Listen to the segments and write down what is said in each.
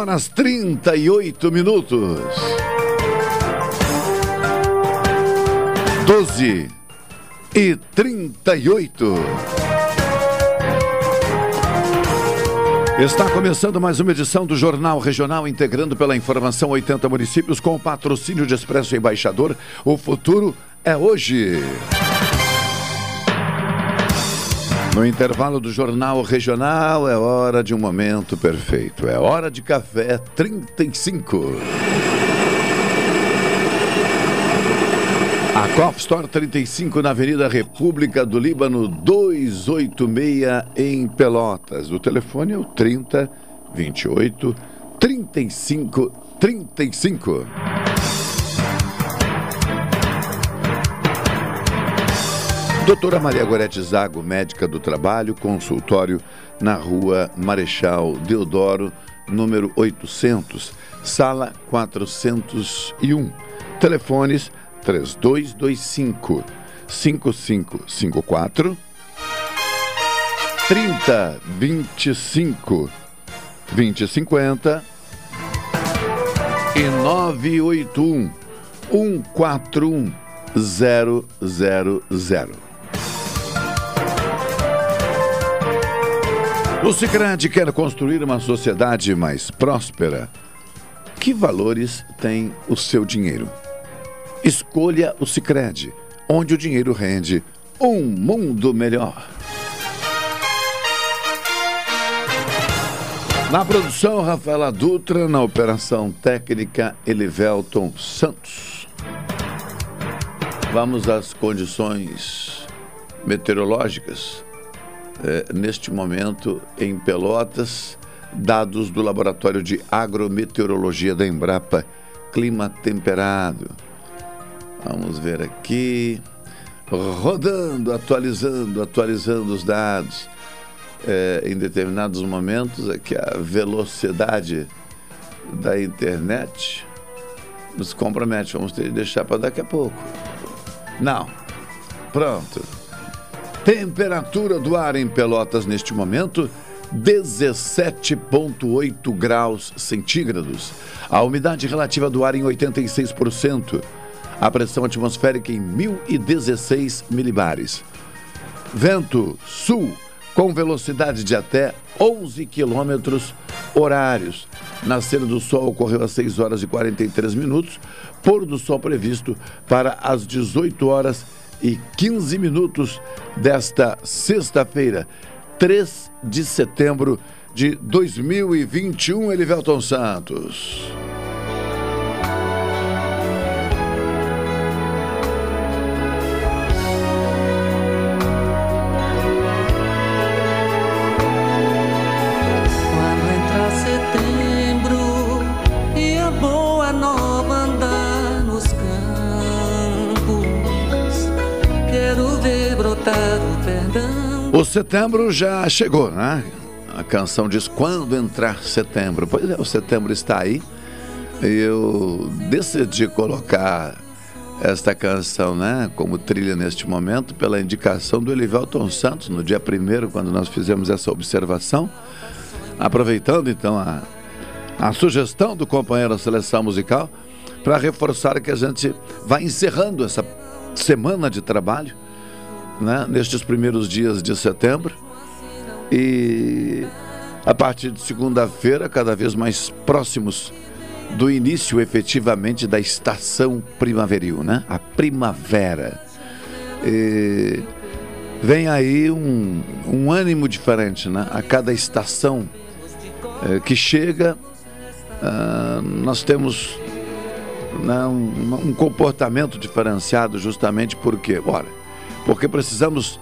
Horas 38 minutos. 12 e 38. Está começando mais uma edição do Jornal Regional, integrando pela informação 80 municípios com o patrocínio de Expresso Embaixador. O futuro é hoje. No intervalo do Jornal Regional, é hora de um momento perfeito. É hora de café 35. A Coff Store 35 na Avenida República do Líbano 286 em Pelotas. O telefone é o 30 28 35 35. Doutora Maria Gorete Zago, médica do trabalho, consultório na rua Marechal Deodoro, número 800, sala 401. Telefones 3225 5554 3025 2050 e 981 141 000. O Sicredi quer construir uma sociedade mais próspera. Que valores tem o seu dinheiro? Escolha o Sicredi, onde o dinheiro rende um mundo melhor. Na produção, Rafaela Dutra, na operação técnica, Elivelton Santos. Vamos às condições meteorológicas eh, neste momento em Pelotas, dados do Laboratório de Agrometeorologia da Embrapa, clima temperado. Vamos ver aqui. Rodando, atualizando, atualizando os dados. É, em determinados momentos, aqui a velocidade da internet nos compromete. Vamos ter que deixar para daqui a pouco. Não. Pronto. Temperatura do ar em Pelotas neste momento, 17,8 graus centígrados. A umidade relativa do ar em 86%. A pressão atmosférica em 1016 milibares. Vento sul com velocidade de até 11 quilômetros horários. Nascer do sol ocorreu às 6 horas e 43 minutos, pôr do sol previsto para as 18 horas e 15 minutos desta sexta-feira, 3 de setembro de 2021, Elivelton Santos. Setembro já chegou, né? A canção diz quando entrar setembro. Pois é, o setembro está aí. Eu decidi colocar esta canção, né, como trilha neste momento, pela indicação do Elivelton Santos, no dia primeiro, quando nós fizemos essa observação. Aproveitando então a, a sugestão do companheiro da seleção musical, para reforçar que a gente vai encerrando essa semana de trabalho né, nestes primeiros dias de setembro. E a partir de segunda-feira, cada vez mais próximos do início efetivamente da estação primaveril, né? A primavera. E vem aí um, um ânimo diferente, né? A cada estação é, que chega, uh, nós temos né, um, um comportamento diferenciado justamente porque, ora, porque precisamos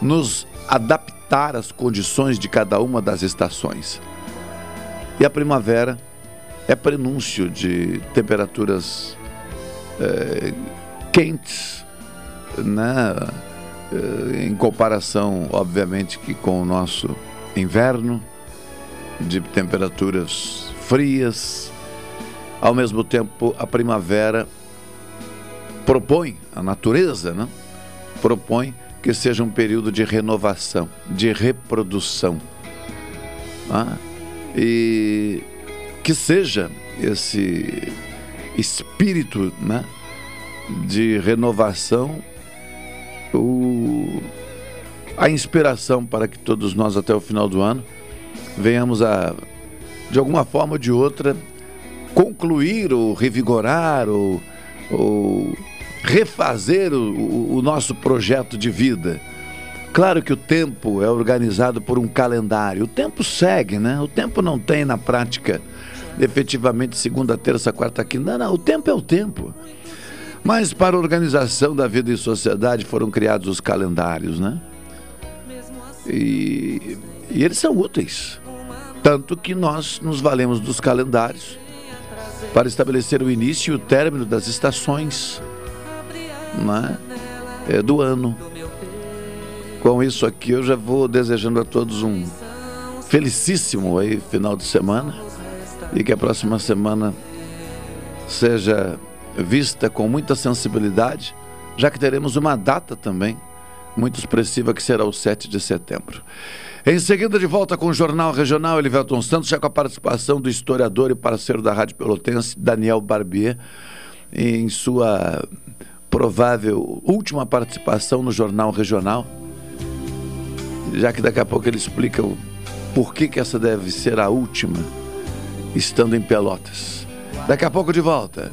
nos adaptar às condições de cada uma das estações. E a primavera é prenúncio de temperaturas é, quentes, né? É, em comparação, obviamente, que com o nosso inverno, de temperaturas frias. Ao mesmo tempo, a primavera propõe a natureza, né? Propõe que seja um período de renovação, de reprodução. Né? E que seja esse espírito né, de renovação o, a inspiração para que todos nós, até o final do ano, venhamos a, de alguma forma ou de outra, concluir ou revigorar ou, ou refazer o, o nosso projeto de vida. Claro que o tempo é organizado por um calendário. O tempo segue, né? O tempo não tem na prática efetivamente segunda, terça, quarta, quinta. Não, não, o tempo é o tempo. Mas para a organização da vida em sociedade foram criados os calendários, né? E, e eles são úteis. Tanto que nós nos valemos dos calendários para estabelecer o início e o término das estações né, é, do ano. Com isso aqui eu já vou desejando a todos um felicíssimo aí final de semana e que a próxima semana seja vista com muita sensibilidade, já que teremos uma data também muito expressiva que será o 7 de setembro. Em seguida, de volta com o Jornal Regional Elivelton Santos, já com a participação do historiador e parceiro da Rádio Pelotense, Daniel Barbier, em sua provável última participação no Jornal Regional, já que daqui a pouco ele explica o que essa deve ser a última, estando em Pelotas. Daqui a pouco de volta.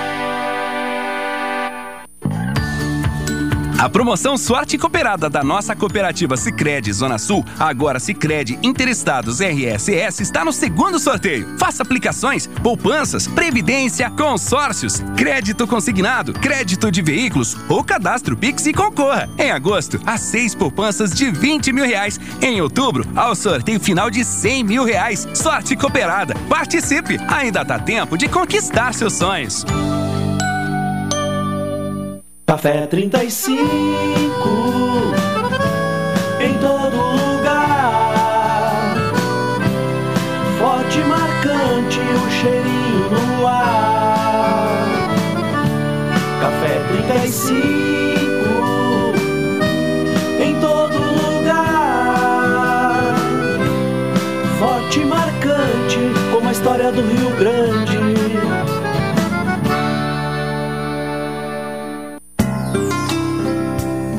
A promoção Sorte Cooperada da nossa cooperativa Sicredi Zona Sul, agora Sicredi Interestados RSS está no segundo sorteio. Faça aplicações, poupanças, previdência, consórcios, crédito consignado, crédito de veículos ou cadastro Pix e concorra. Em agosto, a seis poupanças de 20 mil reais. Em outubro, ao sorteio final de 100 mil reais. Sorte Cooperada. Participe! Ainda dá tempo de conquistar seus sonhos. Café 35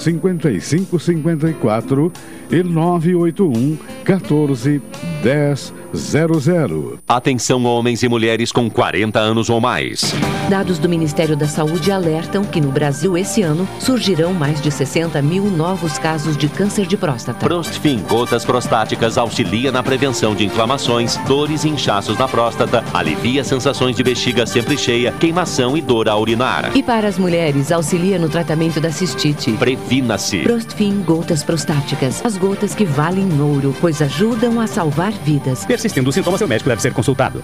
5554 e 981 14 10 00. Atenção homens e mulheres com 40 anos ou mais. Dados do Ministério da Saúde alertam que no Brasil esse ano surgirão mais de 60 mil novos casos de câncer de próstata. Prostfin Gotas Prostáticas auxilia na prevenção de inflamações, dores e inchaços na próstata, alivia sensações de bexiga sempre cheia, queimação e dor ao urinar. E para as mulheres, auxilia no tratamento da cistite. Previna-se. Prostfin Gotas Prostáticas. As gotas que valem ouro, pois ajudam a salvar vidas. Persistindo os sintomas, seu médico deve ser consultado.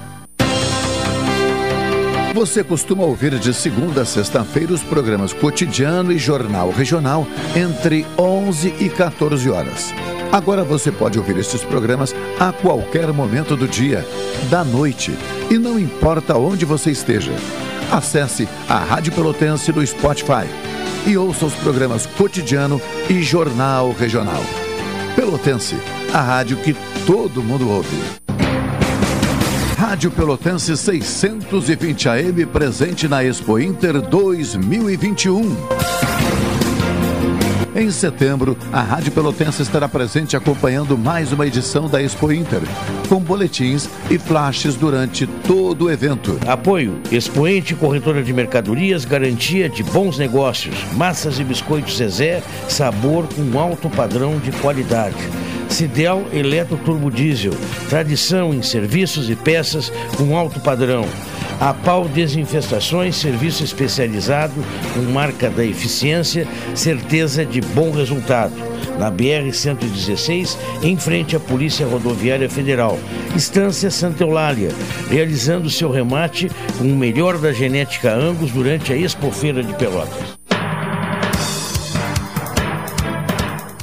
Você costuma ouvir de segunda a sexta-feira os programas Cotidiano e Jornal Regional entre 11 e 14 horas. Agora você pode ouvir esses programas a qualquer momento do dia, da noite, e não importa onde você esteja. Acesse a Rádio Pelotense no Spotify e ouça os programas Cotidiano e Jornal Regional. Pelotense, a rádio que todo mundo ouve. Rádio Pelotense 620 AM presente na Expo Inter 2021. Em setembro, a Rádio Pelotense estará presente acompanhando mais uma edição da Expo Inter, com boletins e flashes durante todo o evento. Apoio: Expoente Corretora de Mercadorias, garantia de bons negócios. Massas e biscoitos Zezé, sabor com alto padrão de qualidade. Cidel Eletro Turbo Diesel, tradição em serviços e peças com alto padrão. A Pau Desinfestações, serviço especializado com marca da eficiência, certeza de bom resultado. Na BR-116, em frente à Polícia Rodoviária Federal. Estância Santa Eulália, realizando seu remate com o melhor da genética Angus durante a Expofeira de Pelotas.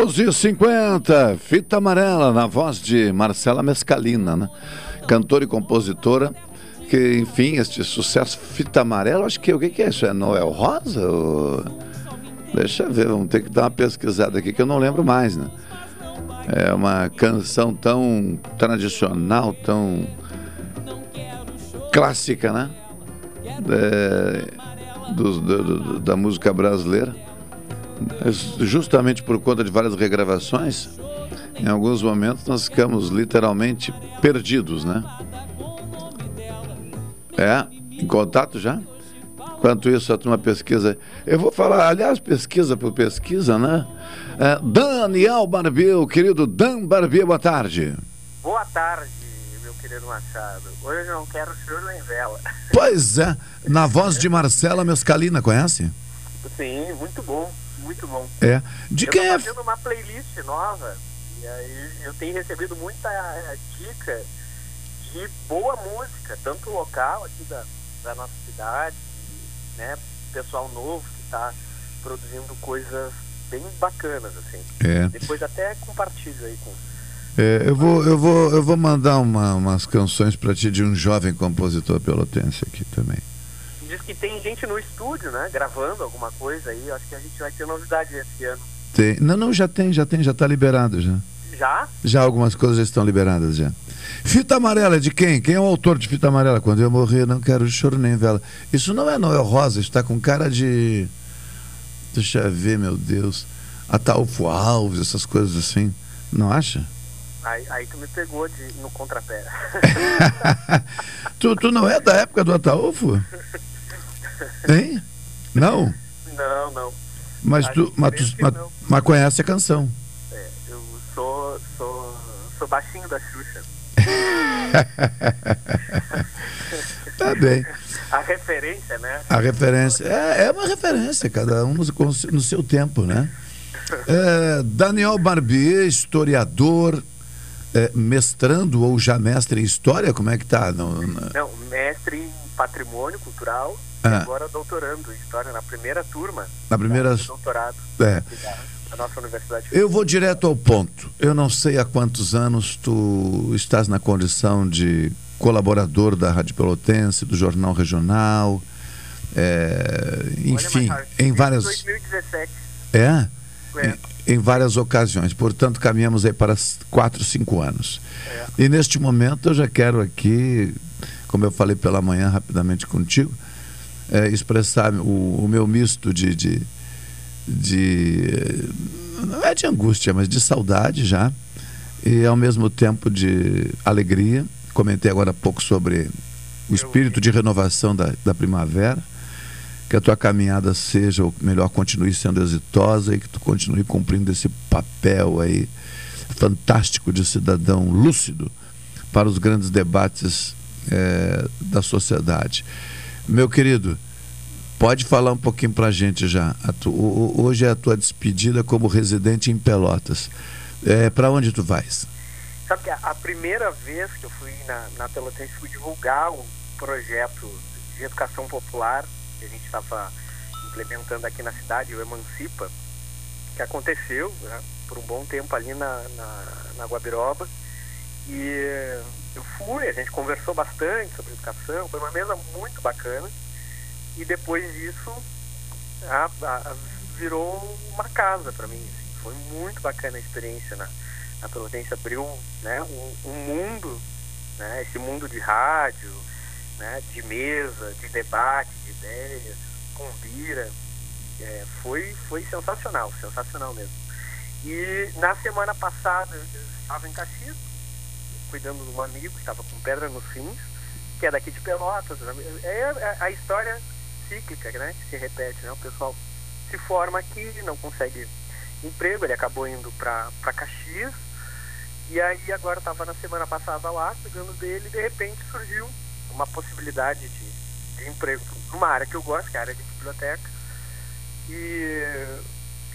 12h50, fita amarela, na voz de Marcela Mescalina, né? Cantora e compositora. Que, enfim, este sucesso fita amarela, acho que o que, que é isso? É Noel Rosa? Ou... Deixa eu ver, vamos ter que dar uma pesquisada aqui que eu não lembro mais, né? É uma canção tão tradicional, tão clássica, né? É, do- do- do- da música brasileira. Justamente por conta de várias regravações, em alguns momentos nós ficamos literalmente perdidos, né? É, em contato já? Enquanto isso, a turma pesquisa. Eu vou falar, aliás, pesquisa por pesquisa, né? É, Daniel Barbier, o querido Dan Barbier, boa tarde. Boa tarde, meu querido Machado. Hoje eu não quero choro nem vela. Pois é, na voz de Marcela Mescalina, conhece? Sim, muito bom, muito bom. É. De eu quem tô é? fazendo uma playlist nova e aí eu tenho recebido muita eh, dica de boa música, tanto local aqui da, da nossa cidade, né? Pessoal novo que está produzindo coisas bem bacanas, assim. É. Depois até compartilho aí com. É, eu, vou, eu, vou, eu vou mandar uma- umas canções para ti de um jovem compositor pelotense aqui também. Diz que tem gente no estúdio, né? Gravando alguma coisa aí. Acho que a gente vai ter novidade esse ano. Tem, não, não, já tem, já tem, já está liberado já. Já? Já algumas coisas já estão liberadas já. Fita amarela é de quem? Quem é o autor de fita amarela? Quando eu morrer, não quero choro nem vela. Isso não é Noel Rosa, isso está com cara de. Deixa eu ver, meu Deus. Ataúfo Alves, essas coisas assim. Não acha? Aí, aí tu me pegou de, no contrapé. Tu, tu não é da época do Ataúfo? Hein? Não? não, não. Mas tu, mas, tu- mas- mas conhece a canção. É, eu sou, sou, sou baixinho da Xuxa. Tá bem. A referência, né? A referência. É, é uma referência, cada um no, no seu tempo, né? É, Daniel Barbier, historiador, é, mestrando ou já mestre em história, como é que tá? No- na- Não, mestre em patrimônio cultural e Ah. agora doutorando em história na primeira turma Na primeira- do doutorado É. da, nossa universidade. Eu vou direto ao ponto. Eu não sei há quantos anos tu estás na condição de colaborador da Rádio Pelotense, do Jornal Regional, é, enfim, Olha, em várias. 2017. É? É. Em, em várias ocasiões. Portanto, caminhamos aí para quatro, cinco anos. E neste momento eu já quero aqui, como eu falei pela manhã rapidamente contigo, é, expressar o, o meu misto de, de, de. Não é de angústia, mas de saudade já. E ao mesmo tempo de alegria. Comentei agora há pouco sobre o espírito de renovação da, da primavera que a tua caminhada seja, ou melhor, continue sendo exitosa e que tu continue cumprindo esse papel aí fantástico de cidadão lúcido para os grandes debates eh, da sociedade. Meu querido, pode falar um pouquinho para a gente já. A tu- hoje é a tua despedida como residente em Pelotas. É, para onde tu vais? Sabe que a, a primeira vez que eu fui na, na Pelotense fui divulgar um projeto de educação popular que a gente estava implementando aqui na cidade, o Emancipa, que aconteceu né, por um bom tempo ali na, na, na Guabiroba. E eu fui, a gente conversou bastante sobre educação, foi uma mesa muito bacana. E depois disso a- a- virou uma casa para mim. assim. Foi muito bacana a experiência na, na Pelotense, abriu né, um, um mundo, né, esse mundo de rádio, né, de mesa, de debate, de ideias, com bira. É, foi, foi sensacional, sensacional mesmo. E na semana passada eu estava em Caxias, cuidando de um amigo que estava com pedra nos rins, que é daqui de Pelotas. né? É a- a história cíclica, né? Que se repete, né? O pessoal se forma aqui, não consegue emprego, ele acabou indo para Caxias. E aí agora estava na semana passada lá, cuidando dele, e de repente surgiu uma possibilidade de, de emprego numa área que eu gosto, que é a área de biblioteca. E,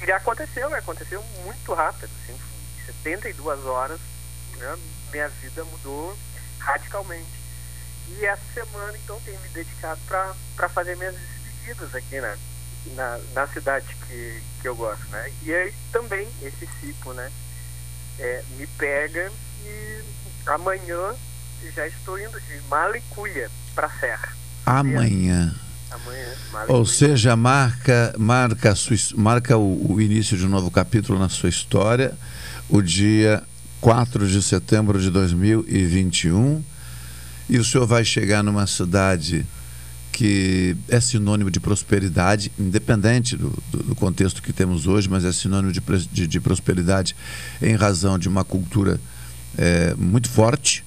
e aconteceu, aconteceu muito rápido, assim, em 72 horas, né? Minha vida mudou radicalmente. E essa semana, então, tenho me dedicado para fazer minhas despedidas aqui na, na, na cidade que, que eu gosto, né? E aí também esse ciclo, né? é, me pega e amanhã já estou indo de Malicuia para Serra. Amanhã. Amanhã, Malicuia. Ou seja, marca, marca, sua marca o, o início de um novo capítulo na sua história, o dia 4 de setembro de 2021. E o senhor vai chegar numa cidade que é sinônimo de prosperidade, independente do, do- do contexto que temos hoje, mas é sinônimo de, de- de prosperidade em razão de uma cultura eh, muito forte,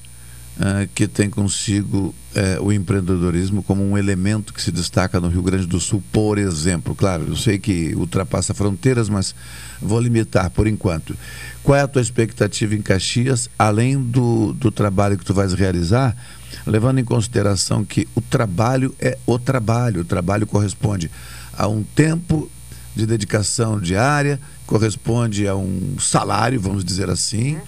uh, que tem consigo uh, o empreendedorismo como um elemento que se destaca no Rio Grande do Sul, por exemplo. Claro, eu sei que ultrapassa fronteiras, mas vou limitar por enquanto. Qual é a tua expectativa em Caxias, além do, do trabalho que tu vais realizar, levando em consideração que o trabalho é o trabalho, o trabalho corresponde a um tempo de dedicação diária, corresponde a um salário, vamos dizer assim, uhum.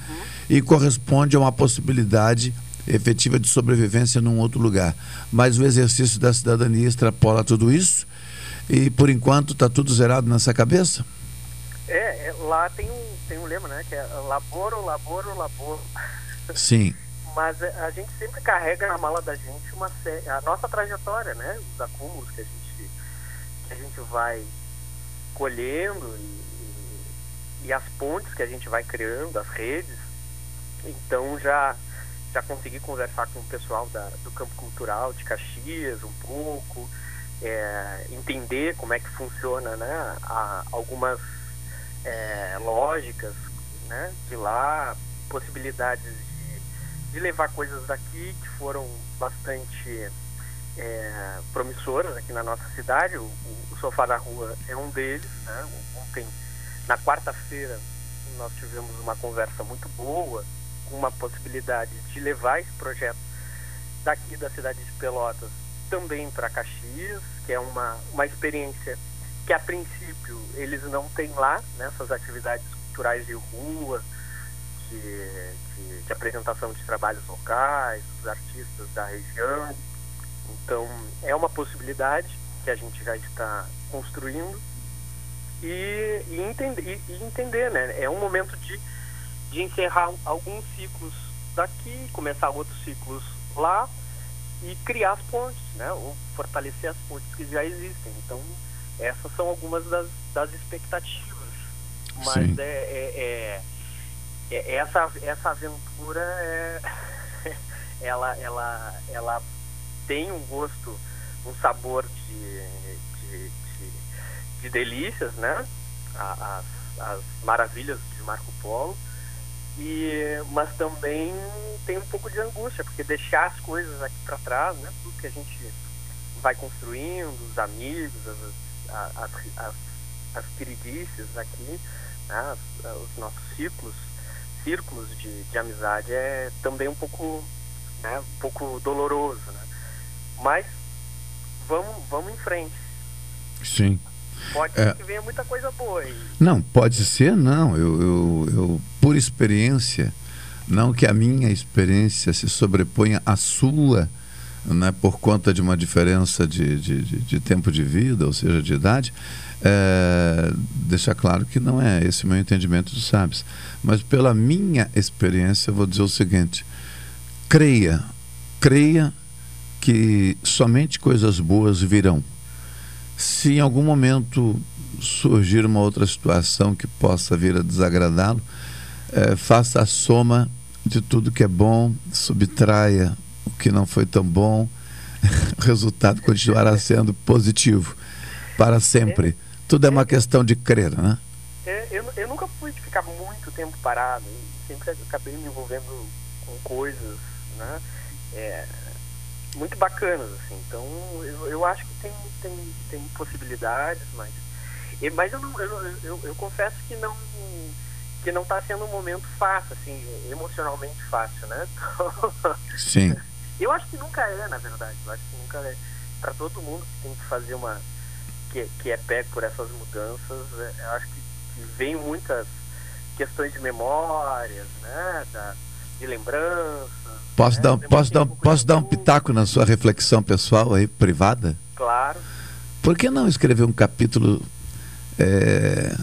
e corresponde a uma possibilidade efetiva de sobrevivência num outro lugar. Mas o exercício da cidadania extrapola tudo isso e, por enquanto, está tudo zerado nessa cabeça? É, é, lá tem um, tem um lema, né? Que é laboro, laboro, laboro. Sim. Mas a gente sempre carrega na mala da gente uma a nossa trajetória, né? Os acúmulos que a gente, que a gente vai colhendo e, e, e, as pontes que a gente vai criando, as redes. Então já já consegui conversar com o pessoal da, do campo cultural de Caxias um pouco, é, entender como é que funciona né, a, algumas é, lógicas né, de lá, possibilidades de, de levar coisas daqui que foram bastante é, promissoras aqui na nossa cidade. O, o, Sofá da Rua é um deles. Né? Ontem, na quarta-feira, nós tivemos uma conversa muito boa, uma possibilidade de levar esse projeto daqui da cidade de Pelotas também para Caxias, que é uma, uma experiência que a princípio eles não têm lá, nessas né, atividades culturais de rua, de, de, de apresentação de trabalhos locais, dos artistas da região. Então, é uma possibilidade que a gente já está construindo e, e, entender, e, e entender, né? É um momento de, de encerrar alguns ciclos daqui, começar outros ciclos lá e criar as pontes, né? Ou fortalecer as pontes que já existem. Então, essas são algumas das, das expectativas. Mas é, é, é, é, essa, essa aventura é, ela, ela, ela tem um gosto, um sabor de, de, de, de delícias, né? As, as maravilhas de Marco Polo. E, mas também tem um pouco de angústia, porque deixar as coisas aqui para trás, né? Tudo que a gente vai construindo, os amigos, as, as, as, as queridices aqui, né? os nossos ciclos, círculos de, de amizade é também um pouco, né? um pouco doloroso, né? Mas vamos, vamos em frente. Sim. Pode ser é. que venha muita coisa boa aí. Não, pode ser, não. Eu, eu, eu, por experiência, não que a minha experiência se sobreponha à sua, né, por conta de uma diferença de, de, de, de tempo de vida, ou seja, de idade, é, claro que não é esse o meu entendimento, tu sabes. Mas pela minha experiência, eu vou dizer o seguinte: creia, creia que somente coisas boas virão. Se em algum momento surgir uma outra situação que possa vir a desagradá-lo, é, faça a soma de tudo que é bom, subtraia o que não foi tão bom, o resultado continuará sendo positivo para sempre. Tudo é uma questão de crer, né? É, eu, eu nunca fui de ficar muito tempo parado, sempre acabei me envolvendo com coisas, né? É, muito bacanas, assim. Então, eu, eu acho que tem, tem, tem possibilidades, mas... Mas eu, não, eu, eu, eu confesso que não que não está sendo um momento fácil, assim, emocionalmente fácil, né? Sim. eu acho que nunca é, na verdade. Eu acho que nunca é. Para todo mundo que tem que fazer uma. que, que é pego por essas mudanças, é, eu acho que, que vem muitas questões de memórias, né? Da, de lembranças. Posso, né? dar, posso, dar, posso dar um pitaco na sua reflexão pessoal aí, privada? Claro. Por que não escrever um capítulo é,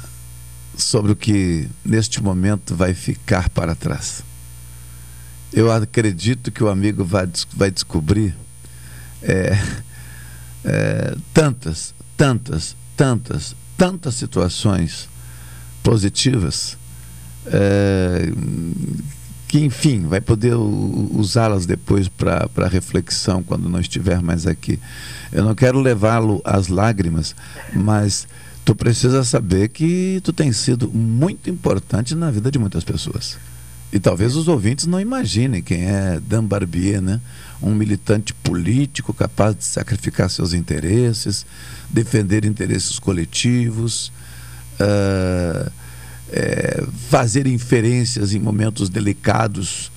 sobre o que neste momento vai ficar para trás? Eu acredito que o amigo vai, vai descobrir é, é, tantas, tantas, tantas, tantas situações positivas é, que enfim vai poder usá-las depois para reflexão quando não estiver mais aqui. Eu não quero levá-lo às lágrimas, mas tu precisa saber que tu tem sido muito importante na vida de muitas pessoas. E talvez os ouvintes não imaginem quem é Dan Barbier, né? Um militante político capaz de sacrificar seus interesses, defender interesses coletivos, uh, é, fazer inferências em momentos delicados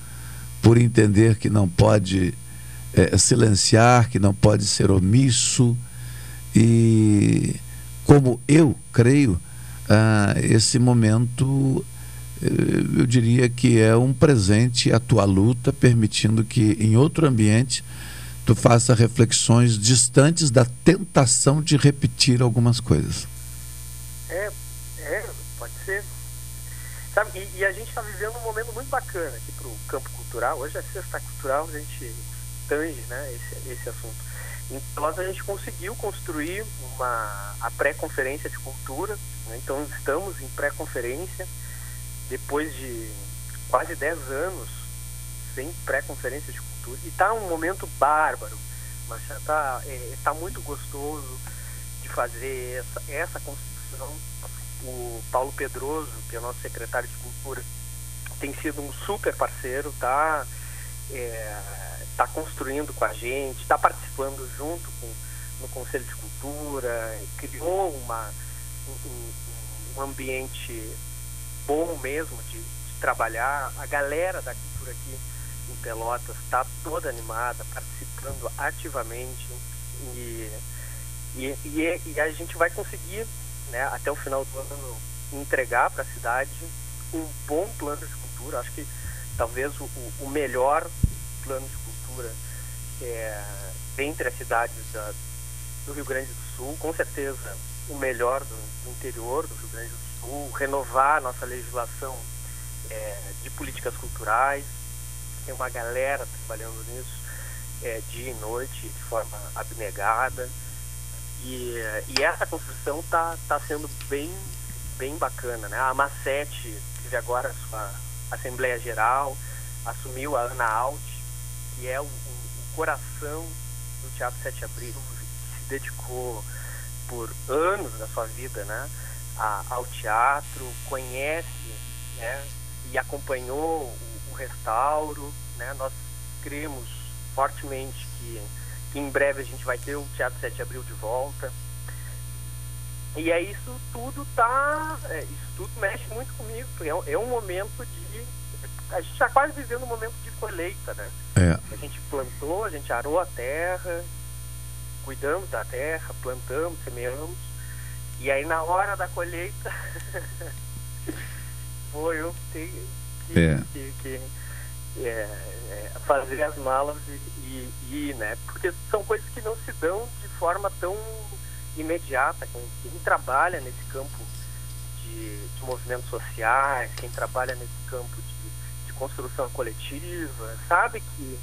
por entender que não pode é, silenciar, que não pode ser omisso. E como eu creio, uh, esse momento eh, eu diria que é um presente à tua luta, permitindo que em outro ambiente tu faça reflexões distantes da tentação de repetir algumas coisas. É, é pode ser. Sabe, e, e a gente está vivendo um momento muito bacana aqui para o campo cultural. Hoje é sexta cultural, a gente tange né, esse, esse assunto. Pelotas a gente conseguiu construir uma, a pré-conferência de cultura, né, então estamos em pré-conferência depois de quase 10 anos sem pré-conferência de cultura. E está um momento bárbaro, mas está é, tá muito gostoso de fazer essa, essa construção. O Paulo Pedroso, que é nosso secretário de cultura, tem sido um super parceiro, tá, é, tá construindo com a gente, está participando junto com, no Conselho de Cultura, criou uma, um, um ambiente bom mesmo de, de trabalhar. A galera da cultura aqui em Pelotas está toda animada, participando ativamente e, e, e, e, a gente vai conseguir, né, até o final do ano, entregar para a cidade um bom plano de cultura. Acho que talvez o, o melhor plano de cultura é, entre as cidades da, do Rio Grande do Sul, com certeza o melhor do, do interior do Rio Grande do Sul renovar nossa legislação é, de políticas culturais. Tem uma galera trabalhando nisso é, dia e noite, de forma abnegada. E, e essa construção está tá sendo bem, bem bacana. Né? A Macete teve agora a sua Assembleia Geral, assumiu a Ana Alt, que é o, o, coração do Teatro 7 de Abril, que se dedicou por anos da sua vida, né? a, ao teatro, conhece né, e acompanhou o, o restauro. Né, nós cremos fortemente que, que, em breve a gente vai ter o Teatro 7 de Abril de volta. E é isso tudo tá. É, isso tudo mexe muito comigo, porque é, é um momento de. A gente está quase vivendo um momento de colheita, né? É. A gente plantou, a gente arou a terra, cuidamos da terra, plantamos, semeamos e aí na hora da colheita foi eu que, que, é. que, que é, é, fazer as malas e, ir, né? Porque são coisas que não se dão de forma tão imediata. Quem, quem trabalha nesse campo de, de, movimentos sociais, quem trabalha nesse campo de construção coletiva, sabe que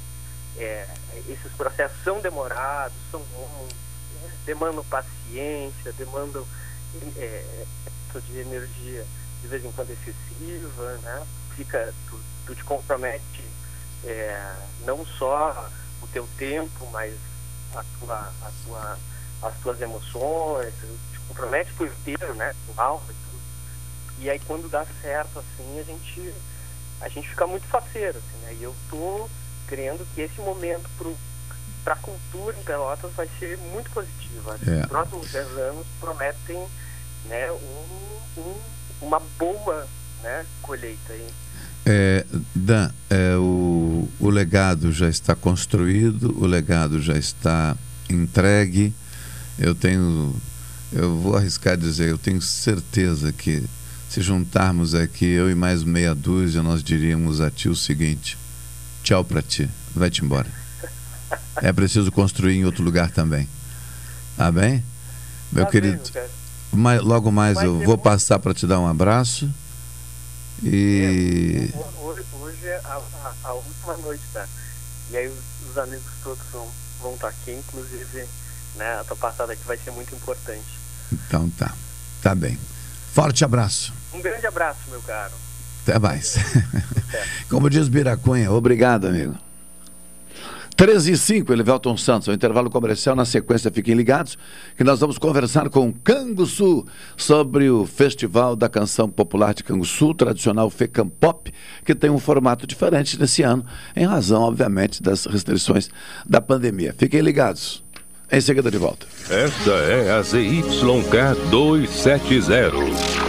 é, esses processos são demorados, são longos, né? demandam paciência, demandam é, de energia de vez em quando excessiva, né? Fica, tu, tu te compromete é, não só o teu tempo, mas a tua, a tua, as tuas emoções, te compromete por inteiro, né? Com alma e tudo. E aí quando dá certo assim, a gente, a gente fica muito faceiro, assim, né? E eu tô crendo que esse momento para a cultura em Pelotas vai ser muito positiva. É. Os próximos 10 anos prometem né, um, um, uma boa né, colheita. Aí. É, Dan, é, o, o legado já está construído, o legado já está entregue. Eu tenho, eu vou arriscar dizer, eu tenho certeza que se juntarmos aqui, eu e mais meia dúzia, nós diríamos a ti o seguinte: tchau para ti, vai-te embora. É preciso construir em outro lugar também. Tá bem? Meu tá querido. Bem, mais, logo mais Vai eu vou passar para te dar um abraço. E. É, hoje, hoje é a, a, a, última noite, tá? E aí os, os, amigos todos vão, vão estar aqui, inclusive né, a tua passada aqui vai ser muito importante. Então tá. Tá bem. Forte abraço. Um grande abraço, meu caro. Até mais. Como diz Biracunha, obrigado, amigo. 13 e 5, Elivelton Santos, o intervalo comercial. Na sequência, fiquem ligados, que nós vamos conversar com Canguçu sobre o Festival da Canção Popular de Canguçu, tradicional Fecampop, que tem um formato diferente nesse ano, em razão, obviamente, das restrições da pandemia. Fiquem ligados. Em seguida, de volta. Esta é a ZYK 270,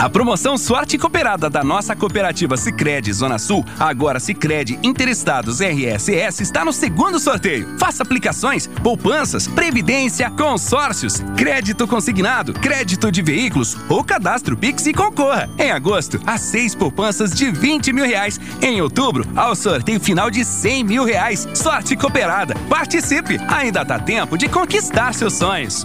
A promoção Sorte Cooperada da nossa cooperativa Sicredi Zona Sul, agora Sicredi Interestados RSS está no segundo sorteio. Faça aplicações, poupanças, previdência, consórcios, crédito consignado, crédito de veículos ou cadastro Pix e concorra. Em agosto, a seis poupanças de 20 mil reais. Em outubro, ao sorteio final de 100 mil reais. Sorte Cooperada. Participe! Ainda dá tempo de conquistar seus sonhos.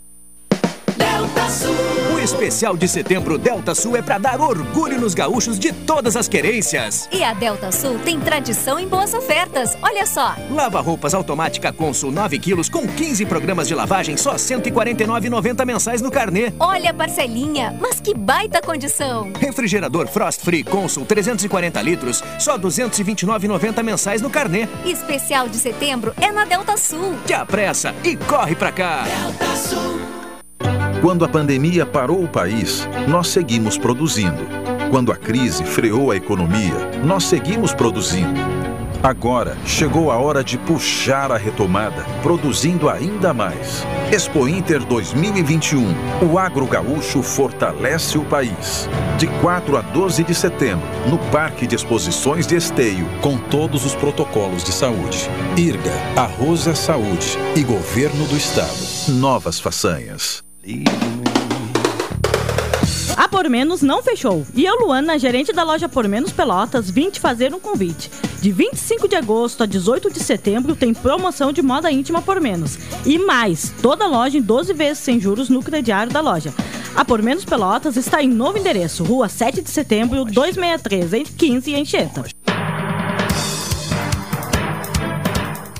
Especial de setembro Delta Sul é para dar orgulho nos gaúchos de todas as querências. E a Delta Sul tem tradição em boas ofertas. Olha só. Lava roupas automática Consul 9 quilos com 15 programas de lavagem só R$ 149,90 mensais no carnê. Olha a parcelinha, mas que baita condição. Refrigerador Frost Free Consul 340 litros só R$ 229,90 mensais no carnê. Especial de setembro é na Delta Sul. Te apressa e corre pra cá. Delta Sul. Quando a pandemia parou o país, nós seguimos produzindo. Quando a crise freou a economia, nós seguimos produzindo. Agora chegou a hora de puxar a retomada, produzindo ainda mais. Expo Inter 2021. O agro gaúcho fortalece o país. De 4 a 12 de setembro, no Parque de Exposições de Esteio, com todos os protocolos de saúde. IRGA, Arroz é Saúde e Governo do Estado. Novas façanhas. A Por Menos não fechou. E eu, Luana, gerente da loja Por Menos Pelotas, vim te fazer um convite. De 25 de agosto a 18 de setembro tem promoção de moda íntima Por Menos. E mais, toda loja em 12 vezes sem juros no crediário da loja. A Por Menos Pelotas está em novo endereço, Rua 7 de Setembro, 263, em 15, em Anchieta.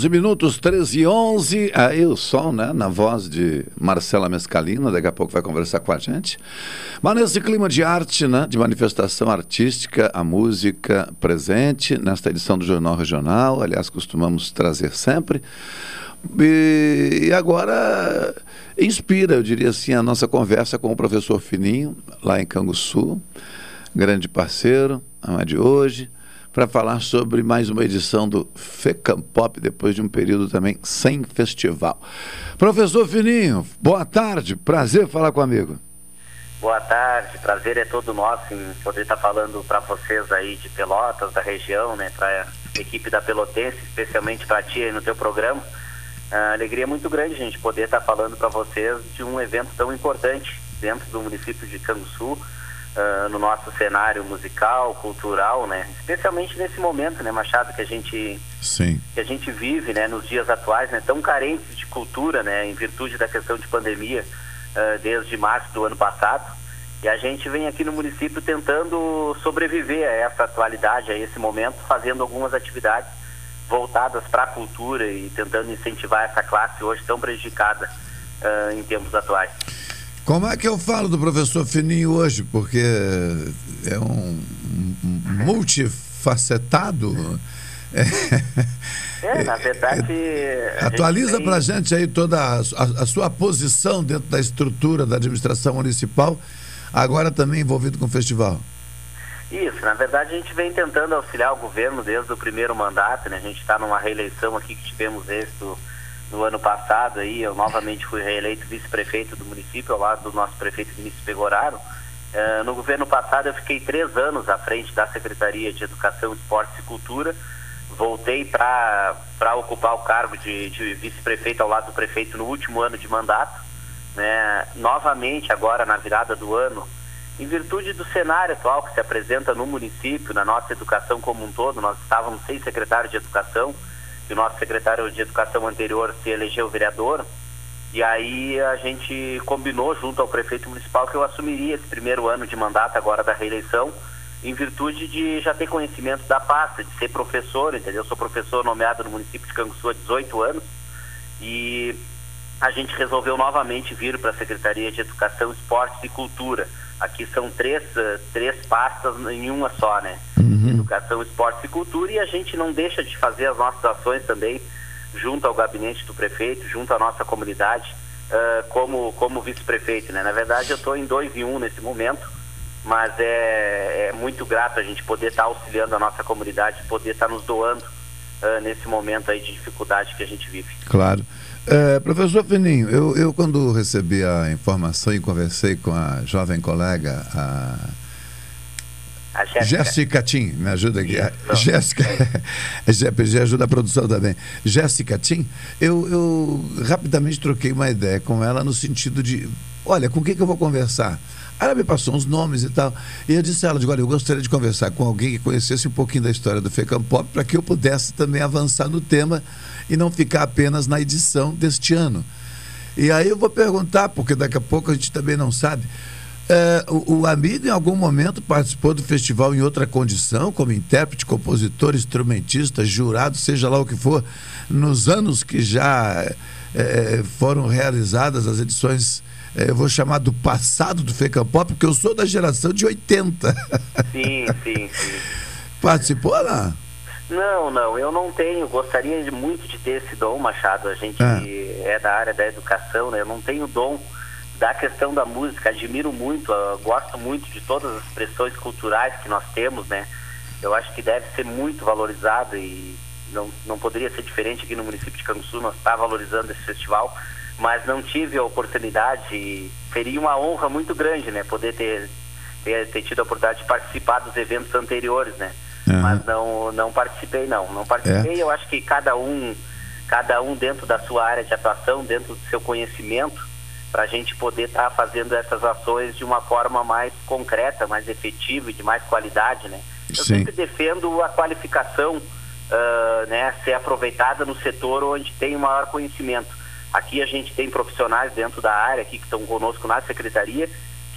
11 minutos, 13 e 11. Aí o som, né? Na voz de Marcela Mescalina, daqui a pouco vai conversar com a gente. Mas nesse clima de arte, né? De manifestação artística, a música presente nesta edição do Jornal Regional. Aliás, costumamos trazer sempre. E, agora inspira, eu diria assim, a nossa conversa com o professor Fininho, lá em Canguçu, grande parceiro, a de hoje para falar sobre mais uma edição do FECAMPOP, depois de um período também sem festival. Professor Fininho, boa tarde, prazer falar comigo. Boa tarde, prazer é todo nosso em poder estar falando para vocês aí de Pelotas, da região, né, para a equipe da Pelotense, especialmente para ti aí no teu programa. Alegria muito grande gente poder estar falando para vocês de um evento tão importante dentro do município de Canguçu, uh, no nosso cenário musical, cultural, né? Especialmente nesse momento, né, Machado, que a gente Sim. que a gente vive, né, nos dias atuais, né, tão carentes de cultura, né, em virtude da questão de pandemia uh, desde março do ano passado. E a gente vem aqui no município tentando sobreviver a essa atualidade, a esse momento, fazendo algumas atividades voltadas para a cultura e tentando incentivar essa classe hoje tão prejudicada uh, em tempos atuais. Como é que eu falo do professor Fininho hoje? Porque é um, um multifacetado. É, na verdade. Atualiza tem... para a gente aí toda a, a, a, sua posição dentro da estrutura da administração municipal, agora também envolvido com o festival. Isso, na verdade a gente vem tentando auxiliar o governo desde o primeiro mandato, né? A gente está numa reeleição aqui que tivemos êxito no ano passado aí, eu novamente fui reeleito vice-prefeito do município, ao lado do nosso prefeito Vinícius Pegoraro. Uh, no governo passado eu fiquei três anos à frente da Secretaria de Educação, Esportes e Cultura. Voltei para ocupar o cargo de, de vice-prefeito ao lado do prefeito no último ano de mandato. Né? Novamente, agora na virada do ano, em virtude do cenário atual que se apresenta no município, na nossa educação como um todo, nós estávamos sem secretário de educação, que o nosso secretário de educação anterior se elegeu vereador, e aí a gente combinou junto ao prefeito municipal que eu assumiria esse primeiro ano de mandato agora da reeleição, em virtude de já ter conhecimento da pasta, de ser professor, entendeu? Eu sou professor nomeado no município de Canguçu há 18 anos e a gente resolveu novamente vir para a Secretaria de Educação, Esportes e Cultura. Aqui são três, uh, três pastas em uma só, né? Uhum. Educação, Esportes e Cultura e a gente não deixa de fazer as nossas ações também junto ao gabinete do prefeito, junto à nossa comunidade, uh, como, como vice-prefeito, né? Na verdade, eu estou em dois em um nesse momento, mas é, é muito grato a gente poder estar tá auxiliando a nossa comunidade, poder estar tá nos doando uh, nesse momento aí de dificuldade que a gente vive. Claro. É, professor Fininho, eu, eu quando recebi a informação e conversei com a jovem colega, a a Jéssica. Jéssica Tim, me ajuda aqui. Jéssica, GPG ajuda a produção também. Jéssica Tim, eu, eu rapidamente troquei uma ideia com ela no sentido de, olha, com quem que eu vou conversar? Ela me passou uns nomes e tal. E eu disse a ela, digo, olha, eu gostaria de conversar com alguém que conhecesse um pouquinho da história do Fecam Pop para que eu pudesse também avançar no tema e não ficar apenas na edição deste ano. E aí eu vou perguntar, porque daqui a pouco a gente também não sabe. É, o, o, amigo em algum momento participou do festival em outra condição, como intérprete, compositor, instrumentista, jurado, seja lá o que for, nos anos que já é, foram realizadas as edições, é, eu vou chamar do passado do Feca Pop, porque eu sou da geração de 80. Sim, sim, sim. Participou lá? Não, não, eu não tenho. Gostaria de muito de ter esse dom, Machado. A gente é, é da área da educação, né? Eu não tenho dom da questão da música. Admiro muito, gosto muito de todas as expressões culturais que nós temos, né? Eu acho que deve ser muito valorizado e não, não poderia ser diferente aqui no município de Canguçu. Nós está valorizando esse festival, mas não tive a oportunidade. E seria uma honra muito grande, né? Poder ter, ter, ter tido a oportunidade de participar dos eventos anteriores, né? Uhum. Mas não, não participei, não. Não participei. É. Eu acho que cada um, cada um dentro da sua área de atuação, dentro do seu conhecimento, para a gente poder estar tá fazendo essas ações de uma forma mais concreta, mais efetiva e de mais qualidade, né? Eu Sim. sempre defendo a qualificação ah, né, ser aproveitada no setor onde tem o maior conhecimento. Aqui a gente tem profissionais dentro da área aqui que estão conosco na secretaria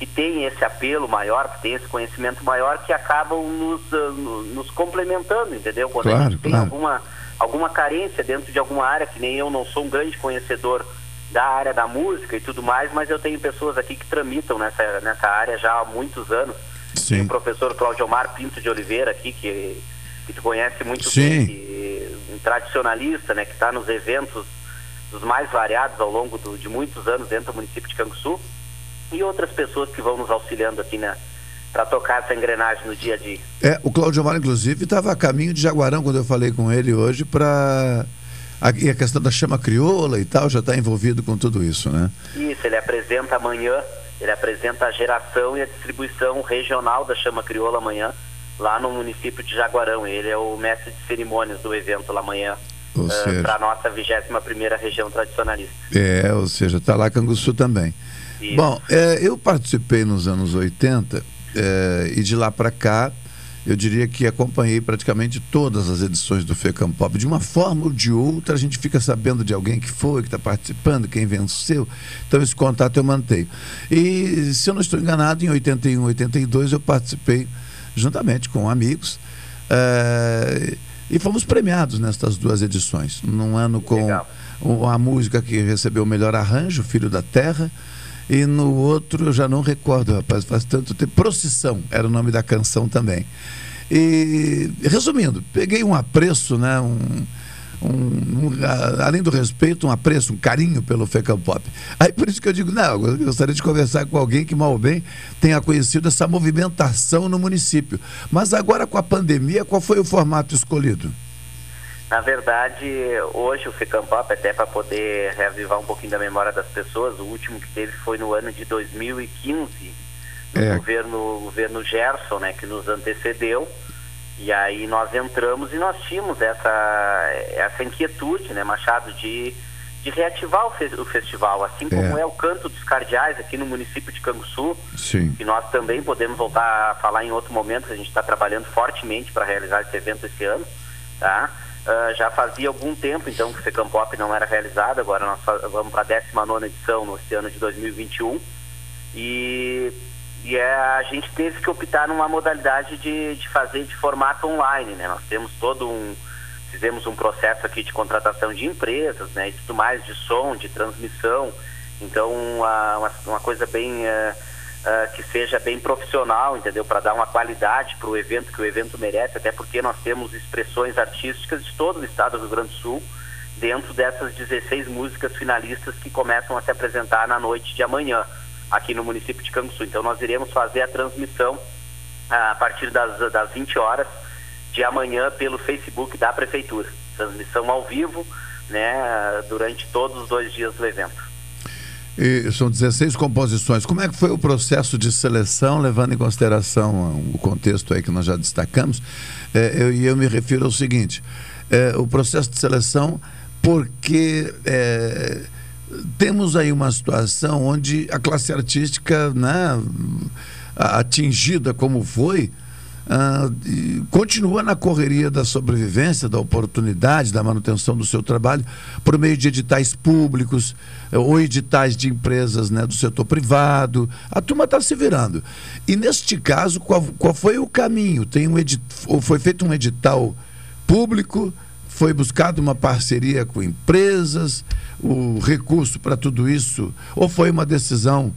que têm esse apelo maior, que têm esse conhecimento maior, que acabam nos, ah, no- nos complementando, entendeu? Quando a Claro, gente tem claro. alguma, alguma carência dentro de alguma área, que nem eu não sou um grande conhecedor da área da música e tudo mais, mas eu tenho pessoas aqui que tramitam nessa, nessa área já há muitos anos. Tem o professor Cláudio Omar Pinto de Oliveira aqui, que, que conhece muito Sim. bem, que, um tradicionalista, né, que está nos eventos dos mais variados ao longo do- de muitos anos dentro do município de Canguçu, e outras pessoas que vão nos auxiliando aqui na para tocar essa engrenagem no dia a dia. É, o Cláudio Amaro, inclusive, estava a caminho de Jaguarão quando eu falei com ele hoje para. A, e a questão da chama crioula e tal, já está envolvido com tudo isso, né? Isso, ele apresenta amanhã, ele apresenta a geração e a distribuição regional da chama crioula amanhã, lá no município de Jaguarão. Ele é o mestre de cerimônias do evento lá amanhã, Ou seja- para a nossa 21 primeira região tradicionalista. É, ou seja, está lá Canguçu também. Isso. Bom, é, eu participei nos anos 80 é, e de lá para cá eu diria que acompanhei praticamente todas as edições do FECAM Pop. De uma forma ou de outra, a gente fica sabendo de alguém que foi, que está participando, quem venceu. Então, esse contato eu mantenho. E, se eu não estou enganado, em 81, 82, eu participei juntamente com amigos. é, e fomos premiados nestas duas edições. Num ano com o- a música que recebeu o melhor arranjo, Filho da Terra. E no outro, eu já não recordo, rapaz, faz tanto tempo. Procissão era o nome da canção também. E, resumindo, peguei um apreço, né? Um, um- um, além do respeito, um apreço, um carinho pelo Fecam Pop. Aí por isso que eu digo, não, eu gostaria de conversar com alguém que mal ou bem tenha conhecido essa movimentação no município. Mas agora com a pandemia, qual foi o formato escolhido? Na verdade, hoje o FECAMPOP, até para poder reavivar um pouquinho da memória das pessoas, o último que teve foi no ano de 2015, no É. governo, governo Gerson, né, que nos antecedeu. E aí nós entramos e nós tínhamos essa, essa inquietude, né, Machado, de, de reativar o, fe- o festival, assim como É. é o Canto dos Cardeais aqui no município de Canguçu, Sim. que nós também podemos voltar a falar em outro momento, a gente está trabalhando fortemente para realizar esse evento esse ano, tá? Ah, já fazia algum tempo, então, que o FECAMPOP não era realizado, agora nós vamos para a 19 edição no ano de 2021, e, e é, a gente teve que optar numa modalidade de, de fazer de formato online, né? Nós temos todo um, fizemos um processo aqui de contratação de empresas, né? E tudo mais, de som, de transmissão, então uma, uma, coisa bem... eh, ah, que seja bem profissional, entendeu? Para dar uma qualidade para o evento que o evento merece, até porque nós temos expressões artísticas de todo o estado do Rio Grande do Sul dentro dessas 16 músicas finalistas que começam a se apresentar na noite de amanhã aqui no município de Canguçu. Então nós iremos fazer a transmissão ah, a partir das, das 20 horas de amanhã pelo Facebook da Prefeitura. Transmissão ao vivo, né, durante todos os dois dias do evento. E são 16 composições. Como é que foi o processo de seleção, levando em consideração o contexto aí que nós já destacamos? É, eu, e eu me refiro ao seguinte: é, o processo de seleção, porque é, temos aí uma situação onde a classe artística, né, atingida como foi, ah, continua na correria da sobrevivência, da oportunidade, da manutenção do seu trabalho, por meio de editais públicos eh, ou editais de empresas né, do setor privado. A turma está se virando. E neste caso, qual, qual foi o caminho? Tem um edit, foi feito um edital público, foi buscado uma parceria com empresas, o recurso para tudo isso, ou foi uma decisão,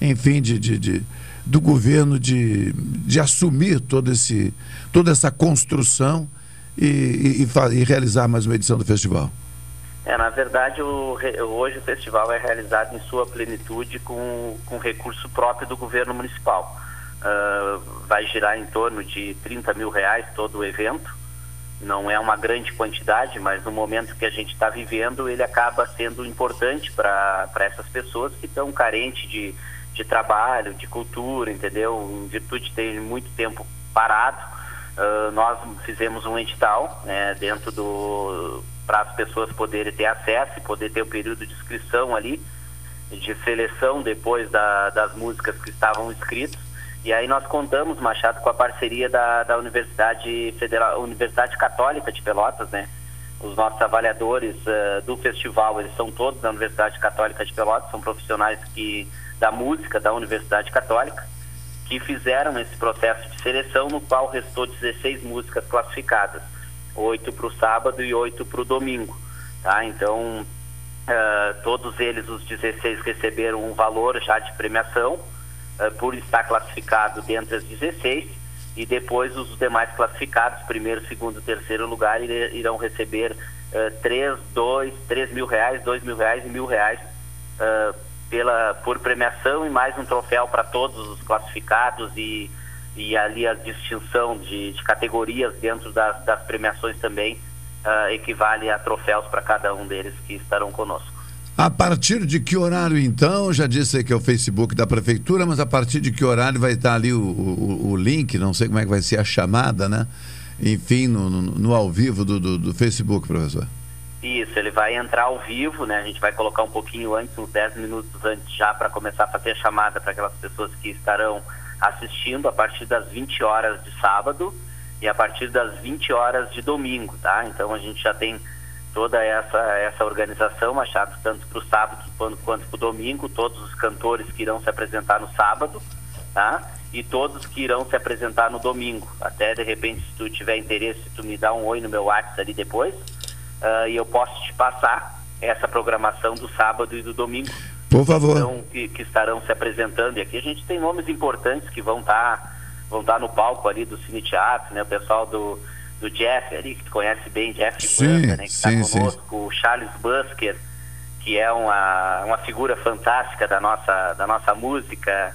enfim, de, de, de- do governo de, de assumir todo esse, toda essa construção e, e- e e realizar mais uma edição do festival? É, na verdade, o hoje o festival é realizado em sua plenitude com, com recurso próprio do governo municipal. Ah, vai girar em torno de 30 mil reais todo o evento. Não é uma grande quantidade, mas no momento que a gente está vivendo, ele acaba sendo importante para essas pessoas que estão carentes de, de trabalho, de cultura, entendeu? Em virtude de ter muito tempo parado, ah, nós fizemos um edital né, dentro do para as pessoas poderem ter acesso e poder ter o período de inscrição ali, de seleção depois da- das músicas que estavam inscritas. E aí nós contamos, Machado, com a parceria da, da Universidade Federal, Universidade Católica de Pelotas, né? Os nossos avaliadores uh, do festival, eles são todos da Universidade Católica de Pelotas, são profissionais que da música da Universidade Católica, que fizeram esse processo de seleção, no qual restou 16 músicas classificadas, oito para o sábado e oito para o domingo. Tá? Então, uh, todos eles, os 16, receberam um valor já de premiação uh, por estar classificado dentre as 16 e depois os demais classificados, primeiro, segundo terceiro lugar, irão receber uh, 3, 2, 3 mil reais, 2 mil reais e mil reais uh, pela, por premiação e mais um troféu para todos os classificados e, e ali a distinção de, de categorias dentro das, das premiações também uh, equivale a troféus para cada um deles que estarão conosco. A partir de que horário, então? Já disse que é o Facebook da Prefeitura, mas a partir de que horário vai estar ali o, o, o link? Não sei como é que vai ser a chamada, né? Enfim, no, no, no ao vivo do, do, do Facebook, professor. Isso, ele vai entrar ao vivo, né? A gente vai colocar um pouquinho antes, uns 10 minutos antes já, para começar a fazer a chamada para aquelas pessoas que estarão assistindo a partir das 20 horas de sábado e a partir das 20 horas de domingo, tá? Então a gente já tem toda essa, essa organização, Machado, tanto para o sábado quanto, quanto para o domingo, todos os cantores que irão se apresentar no sábado, tá? E todos que irão se apresentar no domingo. Até de repente, se tu tiver interesse, tu me dá um oi no meu WhatsApp ali depois uh, e eu posso te passar essa programação do sábado e do domingo. Por favor. Então, que, que, estarão se apresentando. E aqui a gente tem nomes importantes que vão estar tá, vão tá no palco ali do Cine Teatro, né? O pessoal do, do Jeff ali, que tu conhece bem, Jeff sim, Banda, né? Que está conosco, sim. o Charles Busker, que é uma, uma figura fantástica da nossa, da nossa música,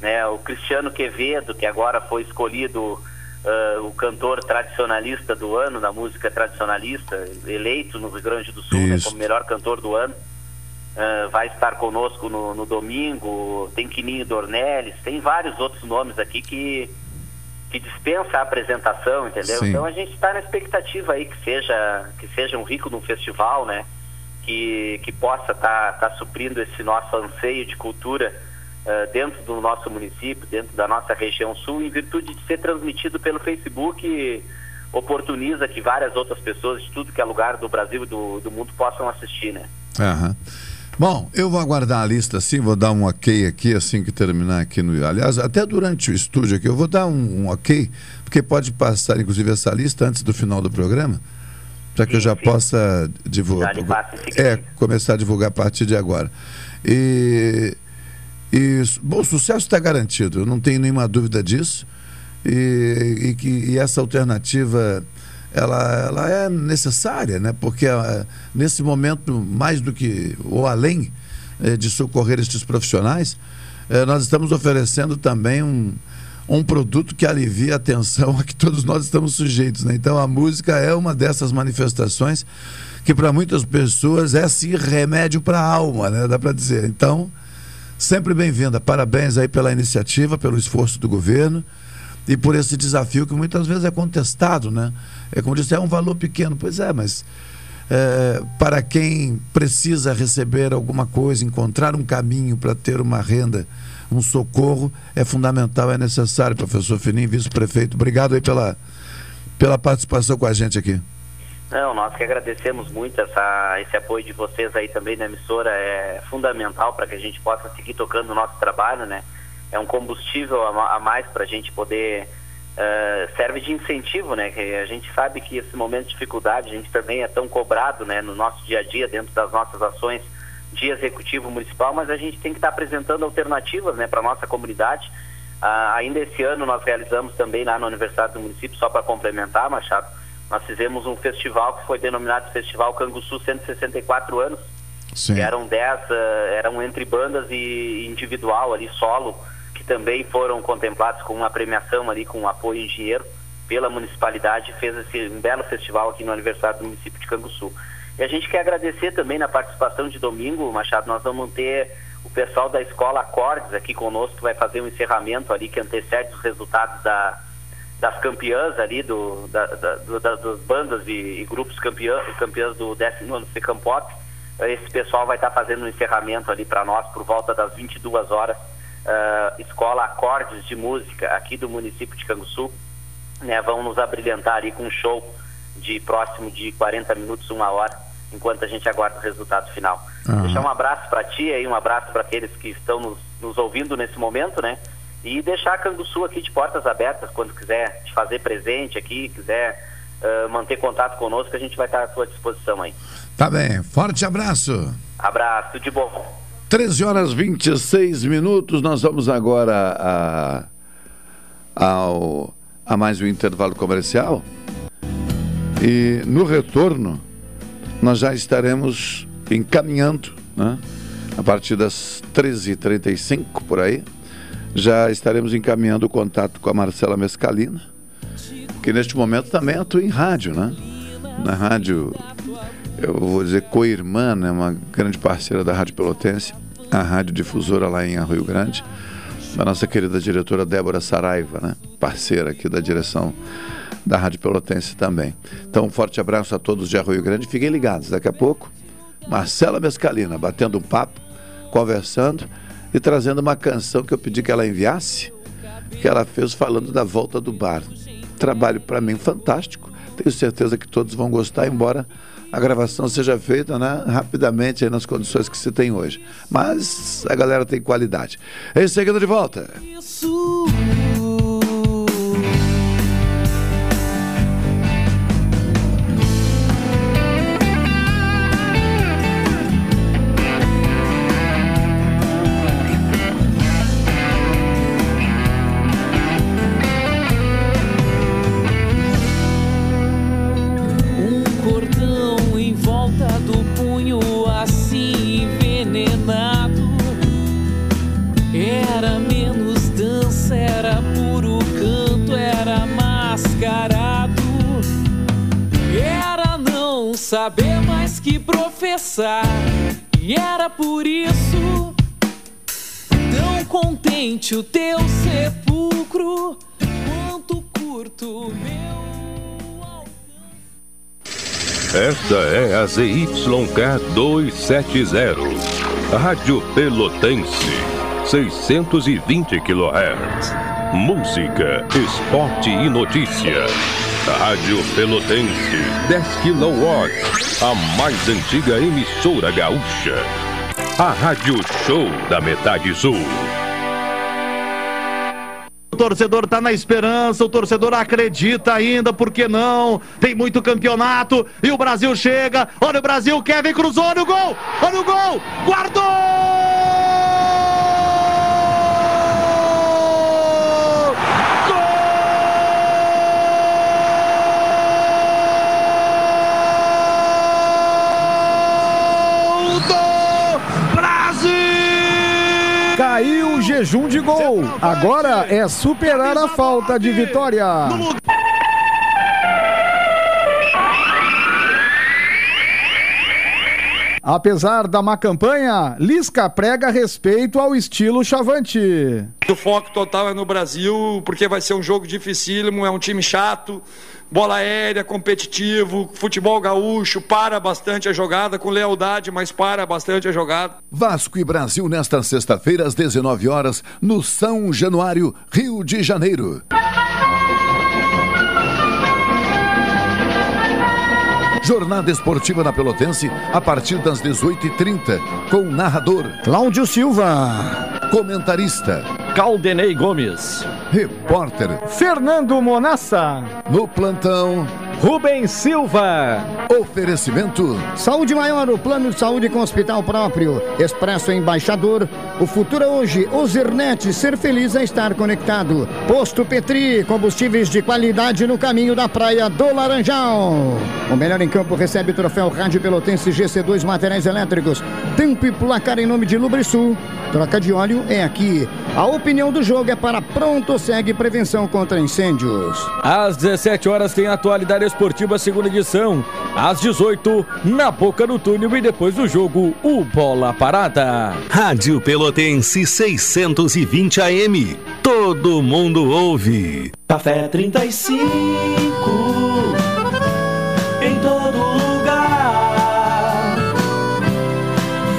né? O Cristiano Quevedo, que agora foi escolhido uh, o cantor tradicionalista do ano, da música tradicionalista, eleito no Rio Grande do Sul né, como melhor cantor do ano. Uh, vai estar conosco no, no, domingo, tem Quininho Dornelles, tem vários outros nomes aqui que, que dispensa a apresentação, entendeu? Sim. Então a gente está na expectativa aí que seja, que seja um rico num festival, né? Que, que possa estar tá, tá suprindo esse nosso anseio de cultura uh, dentro do nosso município, dentro da nossa região sul, em virtude de ser transmitido pelo Facebook, oportuniza que várias outras pessoas de tudo que é lugar do Brasil e do, do mundo possam assistir, né? Aham. Bom, eu vou aguardar a lista assim, vou dar um ok aqui assim que terminar aqui no. Aliás, até durante o estúdio aqui, eu vou dar um, um ok, porque pode passar, inclusive, essa lista antes do final do programa, para que sim, eu já sim. possa divulgar. É, começar a divulgar a partir de agora. E e, bom, o sucesso está garantido, eu não tenho nenhuma dúvida disso. E, e, que, e essa alternativa ela, ela é necessária, né? porque uh, nesse momento, mais do que, ou além uh, de socorrer estes profissionais, uh, nós estamos oferecendo também um, um produto que alivia a tensão a que todos nós estamos sujeitos. Né? Então a música é uma dessas manifestações que para muitas pessoas é sim remédio para a alma, né? dá para dizer. Então sempre bem-vinda. Parabéns aí pela iniciativa, pelo esforço do governo e por esse desafio que muitas vezes é contestado, né? É como disse, é um valor pequeno. Pois é, mas é, para quem precisa receber alguma coisa, encontrar um caminho para ter uma renda, um socorro, é fundamental, é necessário, professor Finim, vice-prefeito. Obrigado aí pela, pela participação com a gente aqui. Não, nós que agradecemos muito essa, esse apoio de vocês aí também na emissora, é fundamental para que a gente possa seguir tocando o nosso trabalho, né? É um combustível a, a mais para a gente poder, uh, serve de incentivo, né? Que a gente sabe que esse momento de dificuldade, a gente também é tão cobrado, né? No nosso dia a dia, dentro das nossas ações de executivo municipal, mas a gente tem que estar tá apresentando alternativas, né? Para nossa comunidade. Uh, ainda esse ano nós realizamos também lá na Universidade do Município, só para complementar, Machado, nós fizemos um festival que foi denominado Festival Canguçu 164 anos. Sim. Que eram 10, uh, eram entre bandas e individual ali, solo, que também foram contemplados com uma premiação ali, com um apoio em dinheiro pela municipalidade, fez esse, um belo festival aqui no aniversário do município de Canguçu. E a gente quer agradecer também na participação de domingo, Machado, nós vamos ter o pessoal da Escola Acordes aqui conosco, que vai fazer um encerramento ali que antecede os resultados da, das campeãs ali, do, da, da, do, da das bandas e, e, grupos campeãs, campeãs do 19 Pop. Esse pessoal vai estar fazendo um encerramento ali para nós por volta das 22 horas uh, Escola Acordes de Música aqui do município de Canguçu, né, vão nos abrilhantar ali com um show de próximo de 40 minutos, uma hora, enquanto a gente aguarda o resultado final. Uhum. Deixar um abraço para ti aí, um abraço para aqueles que estão nos, nos, ouvindo nesse momento, né? E deixar a Canguçu aqui de portas abertas, quando quiser te fazer presente aqui, quiser uh, manter contato conosco, a gente vai estar à sua disposição aí. Tá bem, forte abraço. Abraço, de bom. 13 horas 26 minutos, nós vamos agora a, ao, a mais um intervalo comercial. E no retorno, nós já estaremos encaminhando, né? a partir das 13h35 por aí, já estaremos encaminhando o contato com a Marcela Mescalina, que neste momento também atua em rádio, né? Na rádio, eu vou dizer co-irmã, né? uma grande parceira da Rádio Pelotense, a rádio difusora lá em Arroio Grande, a nossa querida diretora Débora Saraiva, né? parceira aqui da direção da Rádio Pelotense também. Então, um forte abraço a todos de Arroio Grande. Fiquem ligados, daqui a pouco, Marcela Mescalina batendo um papo, conversando e trazendo uma canção que eu pedi que ela enviasse, que ela fez falando da volta do bar. Trabalho para mim fantástico. Tenho certeza que todos vão gostar, embora a gravação seja feita né, rapidamente nas condições que se tem hoje. Mas a galera tem qualidade. Em seguida de volta. Isso. Que professar. E era por isso tão contente o teu sepulcro, quanto curto meu. Esta é a ZYK 270, Rádio Pelotense, 620 kHz. Música, esporte e notícia. Rádio Pelotense, 10 kW, a mais antiga emissora gaúcha. A Rádio Show da Metade Sul. O torcedor tá na esperança, o torcedor acredita ainda, por que não? Tem muito campeonato e o Brasil chega. Olha o Brasil, Kevin cruzou, olha o gol! Olha o gol! Guardou! Caiu o jejum de gol. Agora é superar a falta de vitória. Apesar da má campanha, Lisca prega respeito ao estilo Chavante. O foco total é no Brasil, porque vai ser um jogo dificílimo, é um time chato, bola aérea, competitivo, futebol gaúcho, para bastante a jogada, com lealdade, mas para bastante a jogada. Vasco e Brasil nesta sexta-feira às 19 horas no São Januário, Rio de Janeiro. Jornada Esportiva na Pelotense a partir das 18h30 com narrador Cláudio Silva, comentarista Caldenei Gomes. Repórter Fernando Monassa. No plantão Rubens Silva. Oferecimento. Saúde Maior, o plano de saúde com hospital próprio. Expresso Embaixador. O futuro é hoje. Ozernet, ser feliz é estar conectado. Posto Petri, combustíveis de qualidade no caminho da praia do Laranjal. O melhor em campo recebe o troféu Rádio Pelotense GC2 Materiais Elétricos. Tempo e placar em nome de Lubrisul. Troca de óleo é aqui. A opinião do jogo é para Pronto Segue Prevenção contra Incêndios. Às 17 horas tem atualidade Esportiva, segunda edição, às 18, na boca do túnel e depois do jogo, o Bola Parada. Rádio Pelotense 620 AM. Todo mundo ouve. Café 35. Em todo lugar.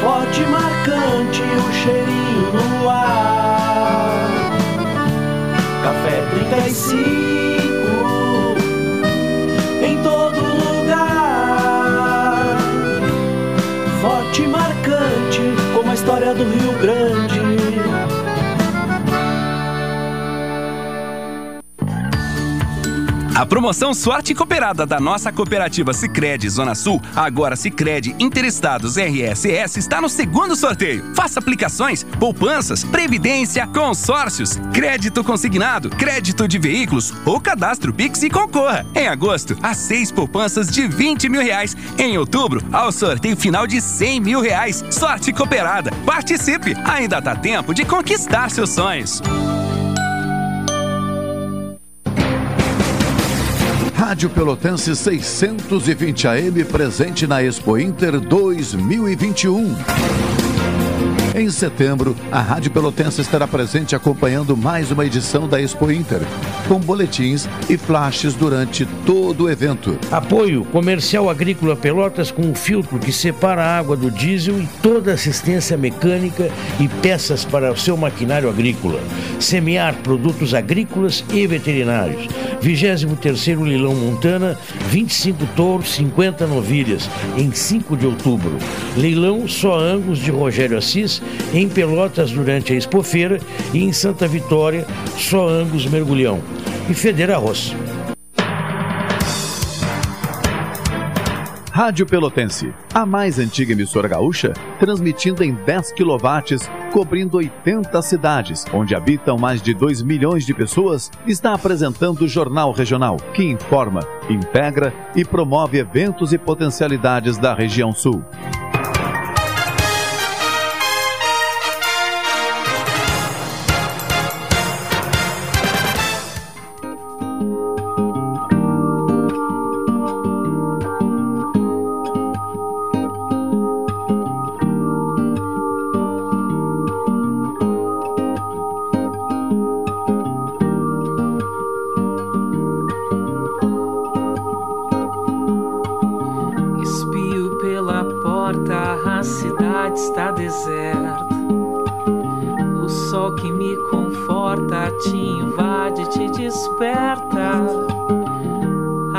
Forte marcante o cheirinho no ar. Café 35. Do Rio Grande. A promoção Sorte Cooperada da nossa cooperativa Sicredi Zona Sul, agora Sicredi Interestados RSS está no segundo sorteio. Faça aplicações, poupanças, previdência, consórcios, crédito consignado, crédito de veículos ou cadastro Pix e concorra. Em agosto, a seis poupanças de 20 mil reais. Em outubro, ao sorteio final de 100 mil reais. Sorte Cooperada. Participe! Ainda dá tempo de conquistar seus sonhos. Rádio Pelotense 620 AM presente na Expo Inter 2021. Em setembro, a Rádio Pelotense estará presente acompanhando mais uma edição da Expo Inter, com boletins e flashes durante todo o evento. Apoio Comercial Agrícola Pelotas com um filtro que separa a água do diesel e toda assistência mecânica e peças para o seu maquinário agrícola. Semear produtos agrícolas e veterinários. 23º Leilão Montana, 25 touros, 50 novilhas, em 5 de outubro. Leilão Só Angus de Rogério Assis, em Pelotas durante a Expofeira e em Santa Vitória, Só Angus Mergulhão. E Federa Arroz. Rádio Pelotense, a mais antiga emissora gaúcha, transmitindo em 10 kW, cobrindo 80 cidades, onde habitam mais de 2 milhões de pessoas, está apresentando o Jornal Regional, que informa, integra e promove eventos e potencialidades da região sul.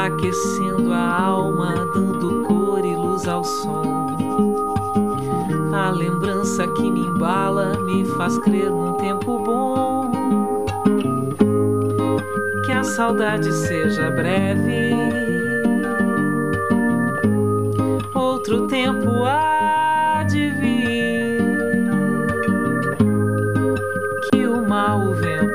Aquecendo a alma, dando cor e luz ao som. A lembrança que me embala me faz crer num tempo bom. Que a saudade seja breve outro tempo há de vir. Que o mal o vento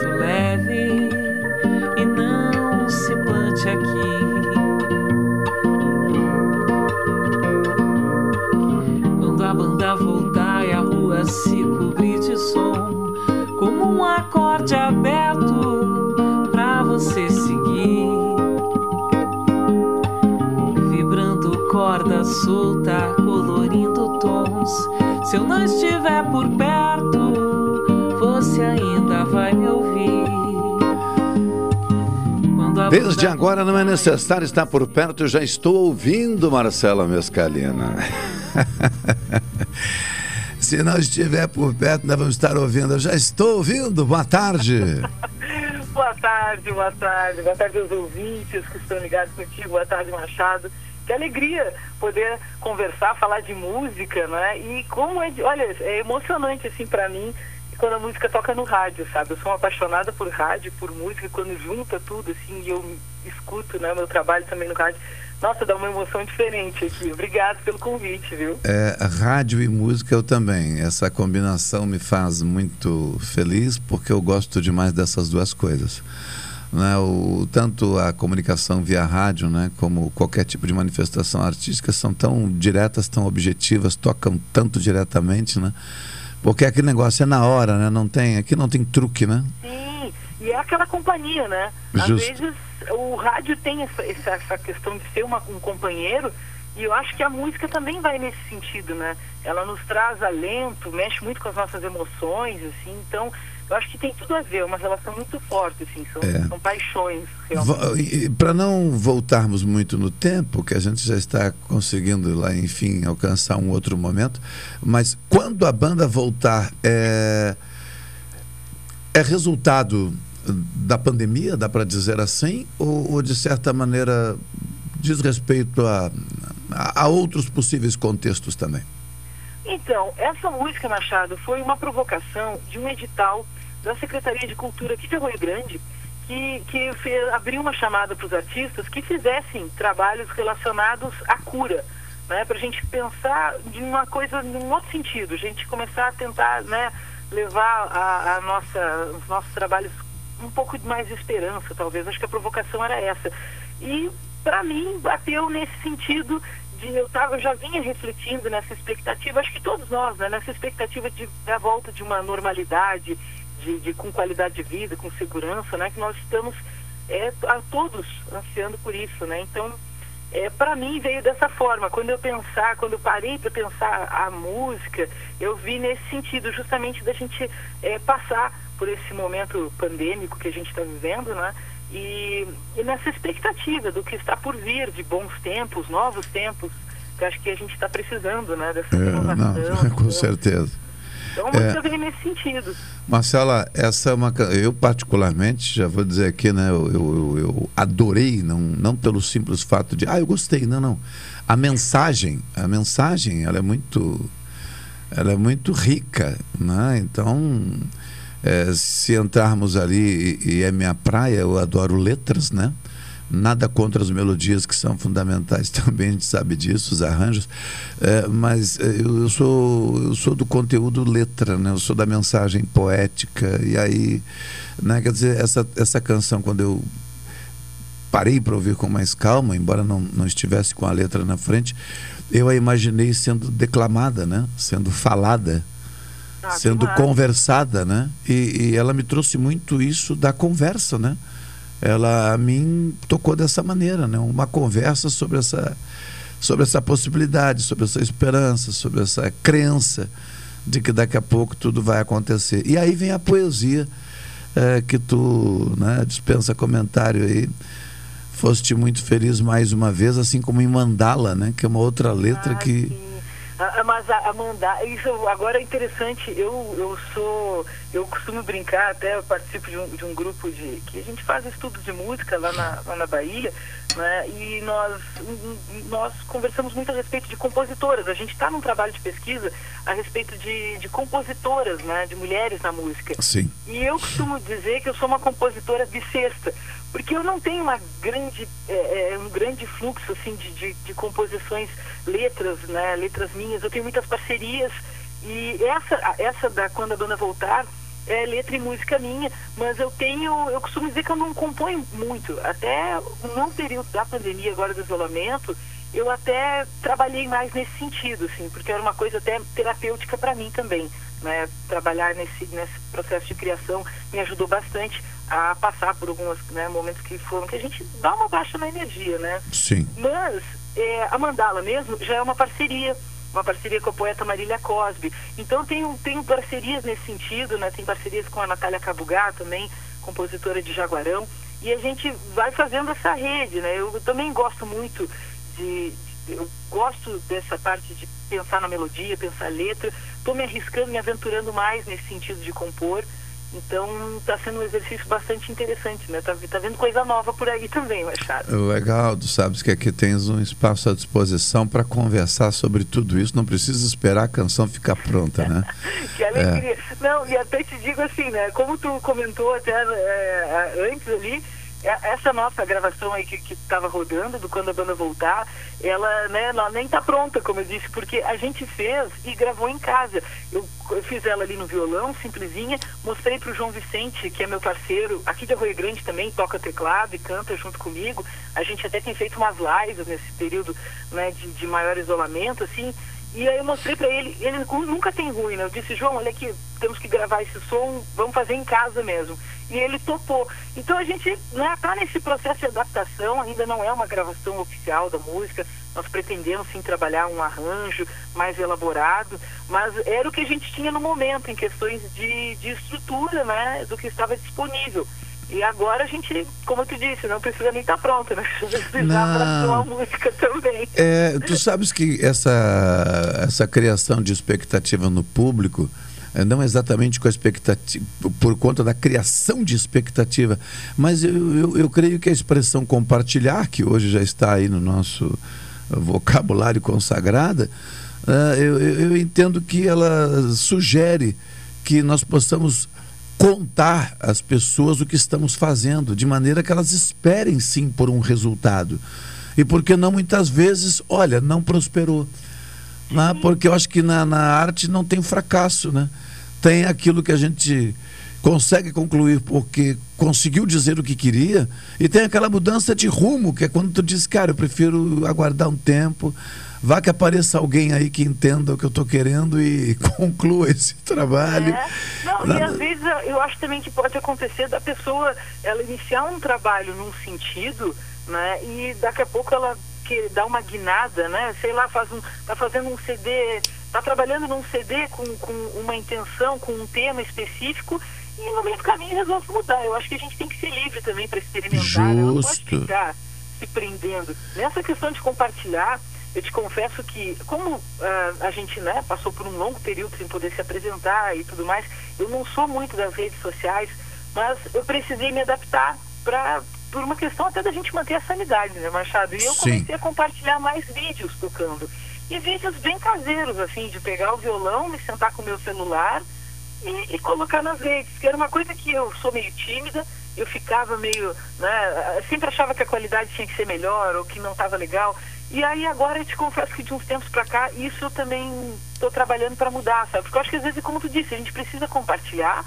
não estiver por perto, você ainda vai me ouvir. Desde agora não é necessário estar por perto, eu já estou ouvindo Marcela Mescalina. Se não estiver por perto, nós vamos estar ouvindo. Eu já estou ouvindo. Boa tarde. Boa tarde, boa tarde. Boa tarde aos ouvintes que estão ligados contigo. Boa tarde, Machado. Que alegria poder conversar, falar de música, né? E como é, de- olha, é emocionante assim para mim quando a música toca no rádio, sabe? Eu sou uma apaixonada por rádio, por música, quando junta tudo assim e eu escuto, né, meu trabalho também no rádio. Nossa, dá uma emoção diferente aqui. Obrigado pelo convite, viu? É, rádio e música eu também. Essa combinação me faz muito feliz porque eu gosto demais dessas duas coisas. Né? O, tanto a comunicação via rádio, né, como qualquer tipo de manifestação artística, são tão diretas, tão objetivas, tocam tanto diretamente, né? Porque aquele negócio é na hora, né? Não tem, aqui não tem truque, né? Sim, e é aquela companhia, né? Às Justo. vezes o rádio tem essa, essa, essa questão de ser uma, um companheiro e eu acho que a música também vai nesse sentido, né? Ela nos traz alento, mexe muito com as nossas emoções, assim, então eu acho que tem tudo a ver, é uma relação muito forte, assim, são, É. são paixões, realmente. Para não voltarmos muito no tempo, que a gente já está conseguindo lá, enfim, alcançar um outro momento, mas quando a banda voltar, é, é resultado da pandemia, dá para dizer assim, ou, ou, de certa maneira diz respeito a, a, a outros possíveis contextos também? Então, essa música, Machado, foi uma provocação de um edital da Secretaria de Cultura aqui de Rio Grande, que, que fez, abriu uma chamada para os artistas que fizessem trabalhos relacionados à cura, né, para a gente pensar de uma coisa, num outro sentido, a gente começar a tentar né, levar a, a nossa, os nossos trabalhos um pouco de mais esperança, talvez. Acho que a provocação era essa. E, para mim, bateu nesse sentido de eu tava, eu já vinha refletindo nessa expectativa, acho que todos nós, né, nessa expectativa de da volta de uma normalidade, de, de, com qualidade de vida, com segurança, né, que nós estamos é, a todos ansiando por isso, né? Então, é, para mim veio dessa forma. Quando eu pensar, quando eu parei para pensar a música, eu vi nesse sentido, justamente da gente é, passar por esse momento pandêmico que a gente está vivendo, né? E, e, nessa expectativa do que está por vir, de bons tempos, novos tempos, que acho que a gente está precisando, né? Dessa é, não, com certeza. Então, a música é, vem nesse sentido. Marcela, essa é uma. Eu, particularmente, já vou dizer aqui, né? Eu, eu, eu, adorei, não, não pelo simples fato de. Ah, eu gostei. Não, não. A mensagem, a mensagem, ela é muito. Ela é muito rica, né? Então. É, se entrarmos ali e, e é minha praia, eu adoro letras, né? Nada contra as melodias que são fundamentais também, a gente sabe disso, os arranjos. É, mas é, eu, eu, sou, eu sou do conteúdo letra, né? eu sou da mensagem poética. E aí, né? quer dizer, essa, essa canção, quando eu parei para ouvir com mais calma, embora não, não estivesse com a letra na frente, eu a imaginei sendo declamada, né? sendo falada. Ah, sendo conversada, né? E, e ela me trouxe muito isso da conversa, né? Ela a mim tocou dessa maneira, né? Uma conversa sobre essa sobre essa possibilidade, sobre essa esperança, sobre essa crença de que daqui a pouco tudo vai acontecer. E aí vem a poesia é, que tu né, dispensa comentário aí. Foste muito feliz mais uma vez, assim como em Mandala, né? Que é uma outra letra ah, que. Sim ah, ah, mas a, a mandar, isso agora é interessante, eu, eu sou, eu costumo brincar, até eu participo de um, de um grupo de, que a gente faz estudos de música lá na, lá na Bahia, né, e nós, nós conversamos muito a respeito de compositoras, a gente está num trabalho de pesquisa a respeito de, de compositoras, né, de mulheres na música. Sim. E eu costumo dizer que eu sou uma compositora bissexta, porque eu não tenho uma grande, é, é, um grande fluxo assim de, de, de, composições, letras, né, letras minhas. Eu tenho muitas parcerias e essa, essa da quando a banda voltar é letra e música minha, mas eu tenho, eu costumo dizer que eu não componho muito. Até no período da pandemia agora do isolamento, eu até trabalhei mais nesse sentido, assim, porque era uma coisa até terapêutica para mim também. Né? Trabalhar nesse, nesse processo de criação me ajudou bastante a passar por alguns né, momentos que foram que a gente dá uma baixa na energia, né? Sim. Mas é, a Mandala mesmo já é uma parceria, uma parceria com a poeta Marília Cosby. Então tenho, tenho parcerias nesse sentido, né? Tem parcerias com a Natália Cabugá também, compositora de Jaguarão. E a gente vai fazendo essa rede, né? Eu também gosto muito de, de eu gosto dessa parte de pensar na melodia, pensar letra. Estou me arriscando, me aventurando mais nesse sentido de compor. Então está sendo um exercício bastante interessante, né? Tá, tá vendo coisa nova por aí também, Machado. Legal, tu sabes que aqui tens um espaço à disposição para conversar sobre tudo isso. Não precisa esperar a canção ficar pronta, né? que alegria. É. Não, e até te digo assim, né? Como tu comentou até é, antes ali, essa nossa gravação aí que estava rodando, do Quando a Banda Voltar, ela, né, ela nem está pronta, como eu disse, porque a gente fez e gravou em casa. Eu, eu fiz ela ali no violão, simplesinha, mostrei para o João Vicente, que é meu parceiro, aqui de Arroio Grande também, toca teclado e canta junto comigo. A gente até tem feito umas lives nesse período né, de, de maior isolamento, assim, e aí eu mostrei para ele, ele nunca tem ruim, né? Eu disse, João, olha aqui, temos que gravar esse som, vamos fazer em casa mesmo. E ele topou. Então a gente né, tá nesse processo de adaptação, ainda não é uma gravação oficial da música, nós pretendemos sim trabalhar um arranjo mais elaborado, mas era o que a gente tinha no momento, em questões de, de estrutura, né, do que estava disponível. E agora a gente, como tu disse, não precisa nem estar tá pronto, né? Precisa para uma música também. É, tu sabes que essa, essa criação de expectativa no público eh, não exatamente com a expectativa, por conta da criação de expectativa, mas eu, eu, eu creio que a expressão compartilhar, que hoje já está aí no nosso vocabulário consagrada, eh, eu, eu, eu entendo que ela sugere que nós possamos contar às pessoas o que estamos fazendo, de maneira que elas esperem sim por um resultado. E porque não muitas vezes, olha, não prosperou. Né? Porque eu acho que na, na arte não tem fracasso, né? Tem aquilo que a gente consegue concluir porque conseguiu dizer o que queria e tem aquela mudança de rumo que é quando tu diz, cara, eu prefiro aguardar um tempo, vá que apareça alguém aí que entenda o que eu estou querendo e conclua esse trabalho. É. Não, e às vezes eu acho também que pode acontecer da pessoa ela iniciar um trabalho num sentido, né, e daqui a pouco ela que dá uma guinada, né, sei lá, faz um, tá fazendo um CD, tá trabalhando num CD com, com uma intenção, com um tema específico e no meio do caminho resolve mudar. Eu acho que a gente tem que ser livre também para experimentar, né? não pode Justo. ficar se prendendo. Nessa questão de compartilhar, eu te confesso que, como ah, a gente né, passou por um longo período sem poder se apresentar e tudo mais, eu não sou muito das redes sociais, mas eu precisei me adaptar para por uma questão até da gente manter a sanidade, né, Machado? E eu Sim. comecei a compartilhar mais vídeos tocando. E vídeos bem caseiros, assim, de pegar o violão, me sentar com o meu celular e, e colocar nas redes, que era uma coisa que eu sou meio tímida, eu ficava meio, né, sempre achava que a qualidade tinha que ser melhor ou que não estava legal. E aí agora eu te confesso que de uns tempos para cá, isso eu também estou trabalhando para mudar, sabe? Porque eu acho que às vezes, como tu disse, a gente precisa compartilhar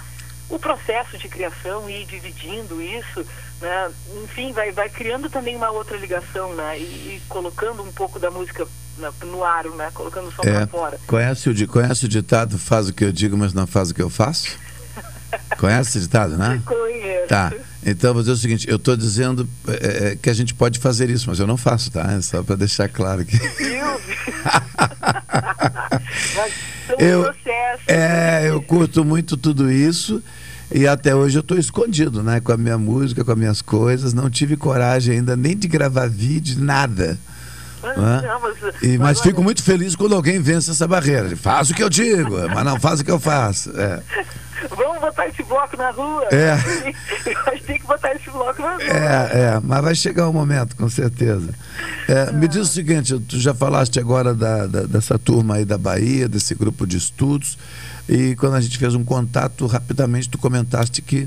o processo de criação e ir dividindo isso, né? Enfim, vai, vai criando também uma outra ligação, né? E, e colocando um pouco da música na- no ar, né? Colocando o som É, pra fora. conhece, o, conhece o ditado faz o que eu digo, mas não faz o que eu faço? Conhece esse ditado, né? Conheço. Tá. Então, vou dizer o seguinte: eu estou dizendo é, é, que a gente pode fazer isso, mas eu não faço, tá? É só para deixar claro aqui. São Eu-. É, eu curto muito tudo isso e até hoje eu estou escondido, né? Com a minha música, com as minhas coisas. Não tive coragem ainda nem de gravar vídeo, nada. Não, mas- E, mas fico muito feliz quando alguém vence essa barreira. Faz o que eu digo, mas não faz o que eu faço. É. Vamos botar esse bloco na rua? É. Que tem que botar esse bloco na rua. É, é, mas vai chegar um momento, com certeza. É, me diz o seguinte, tu já falaste agora da, da- dessa turma aí da Bahia, desse grupo de estudos, e quando a gente fez um contato, rapidamente tu comentaste que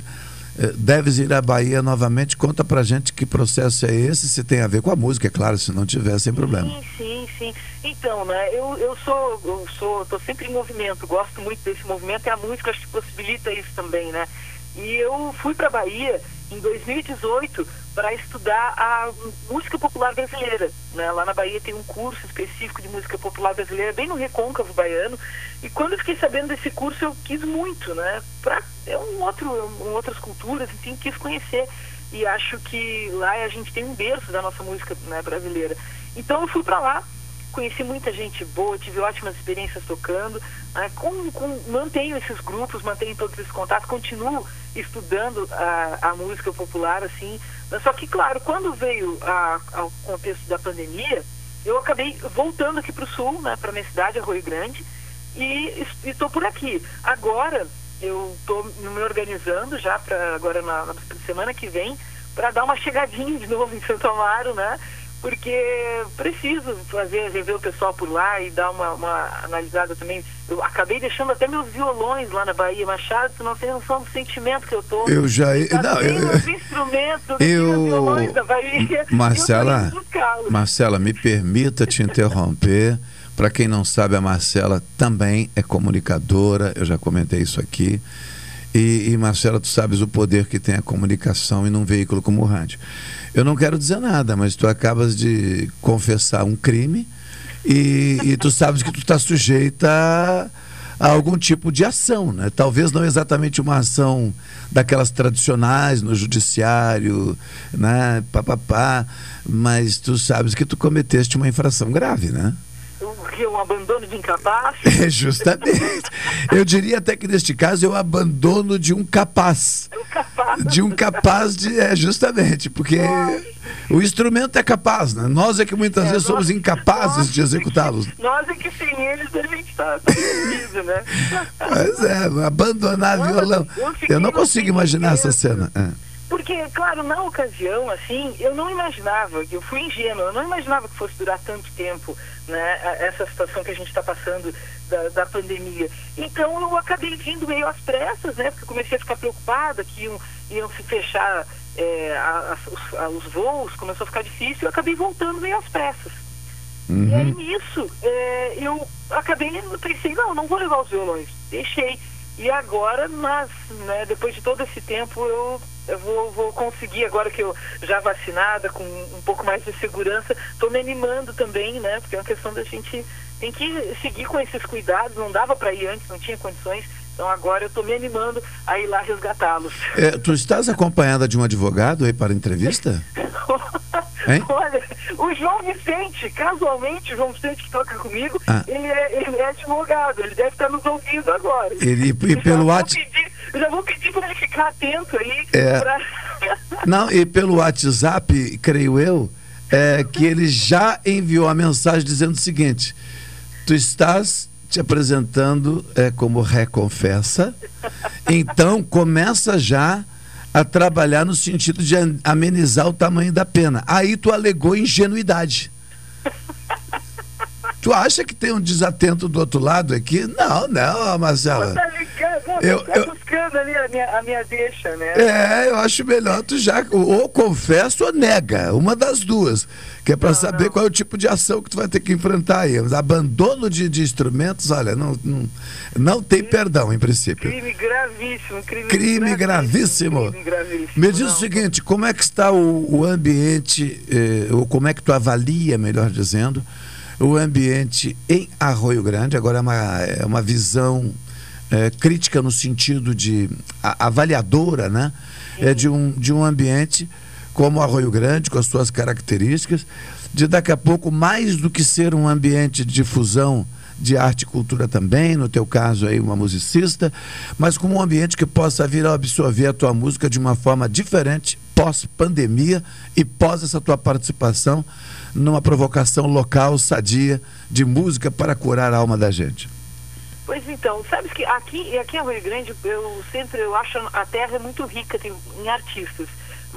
deves ir à Bahia novamente. Conta pra gente que processo é esse, se tem a ver com a música, é claro, se não tiver, sem problema. Sim, sim, sim. Então, né, eu, eu sou, eu sou, tô sempre em movimento, gosto muito desse movimento e a música acho que possibilita isso também, né? E eu fui para Bahia em 2018 para estudar a música popular brasileira, né? Lá na Bahia tem um curso específico de música popular brasileira bem no Recôncavo baiano. E quando eu fiquei sabendo desse curso, eu quis muito, né? Pra, é um outro, um, outras culturas, enfim, quis conhecer. E acho que lá a gente tem um berço da nossa música né, brasileira. Então eu fui para lá, conheci muita gente boa, tive ótimas experiências tocando, né, com, com- mantenho esses grupos, mantenho todos esses contatos, continuo estudando a, a música popular, assim. Só que, claro, quando veio a- ao contexto da pandemia, eu acabei voltando aqui para o sul, né, para minha cidade, Arroio Grande, e estou por aqui. Agora eu estou me organizando já para agora na, na semana que vem para dar uma chegadinha de novo em Santo Amaro, né? Porque preciso fazer, rever o pessoal por lá e dar uma, uma analisada também. Eu acabei deixando até meus violões lá na Bahia, Machado, tu não tem noção do sentimento que eu tô. Eu já- Tá não, eu- os instrumentos, eu- violões da Bahia. Marcela, eu. Marcela, me permita te interromper. Para quem não sabe, a Marcela também é comunicadora, eu já comentei isso aqui. E, e, Marcela, tu sabes o poder que tem a comunicação em um veículo como o rádio. Eu não quero dizer nada, mas tu acabas de confessar um crime e, e tu sabes que tu está sujeita a, a algum tipo de ação, né? Talvez não exatamente uma ação daquelas tradicionais no judiciário, né? Pá, pá, pá, mas tu sabes que tu cometeste uma infração grave, né? O que? Um abandono de incapaz? É justamente. Eu diria até que neste caso é o abandono de um capaz. De um capaz de. É, justamente, porque O instrumento é capaz, né? Nós é que muitas É, vezes nós- somos incapazes de executá-los. Nós é que sem eles a gente tá, tá perdido, né? Pois é, abandonar violão. eu Eu não consigo imaginar essa cena. É. Porque, claro, na ocasião, assim, eu não imaginava, eu fui ingênua, eu não imaginava que fosse durar tanto tempo, né, essa situação que a gente está passando da, da pandemia. Então eu acabei vindo meio às pressas, né, porque comecei a ficar preocupada que iam, iam se fechar é, a- a- os, a- os voos, começou a ficar difícil, eu acabei voltando meio às pressas. E aí nisso, é, eu acabei, pensei, não, não vou levar os violões, deixei. E agora, mas, né, depois de todo esse tempo, eu, eu vou, vou conseguir, agora que eu já vacinada, com um pouco mais de segurança, estou me animando também, né? Porque é uma questão da gente tem que seguir com esses cuidados, não dava para ir antes, não tinha condições. Então agora eu estou me animando a ir lá resgatá-los. É, tu estás acompanhada de um advogado aí para entrevista? Hein? Olha, o João Vicente, casualmente, o João Vicente que toca comigo, Ah. ele, é, ele é advogado, ele deve estar nos ouvindo agora. Ele, e pelo WhatsApp. pedir- Eu já vou pedir para ele ficar atento aí. É. pra- Não, e pelo WhatsApp, creio eu, é que ele já enviou a mensagem dizendo o seguinte: tu estás te apresentando é, como reconfessa, então começa já a trabalhar no sentido de amenizar o tamanho da pena. Aí tu alegou ingenuidade. Tu acha que tem um desatento do outro lado aqui? Não, não, Marcela. Tá ligado? Não, Eu- tá eu- buscando ali a minha, a minha deixa, né? É, eu acho melhor tu já ou confessa ou nega, uma das duas, que é para saber qual é o tipo de ação que tu vai ter que enfrentar aí. Abandono de, de instrumentos, olha, não, não, não tem perdão em princípio. Crime gravíssimo, crime, Crime gravíssimo. crime gravíssimo. Me diz o seguinte, como é que está o, o ambiente, eh, ou como é que tu avalia, melhor dizendo, o ambiente em Arroio Grande? Agora é uma, é uma visão eh, crítica no sentido de a- avaliadora, né? É de um, de um ambiente como Arroio Grande, com as suas características, de daqui a pouco, mais do que ser um ambiente de difusão de arte e cultura também, no teu caso aí uma musicista, mas como um ambiente que possa vir a absorver a tua música de uma forma diferente, pós-pandemia e pós essa tua participação numa provocação local, sadia, de música para curar a alma da gente. Pois então, sabes que aqui, aqui em Rio Grande, eu sempre eu acho a terra muito rica tem, em artistas.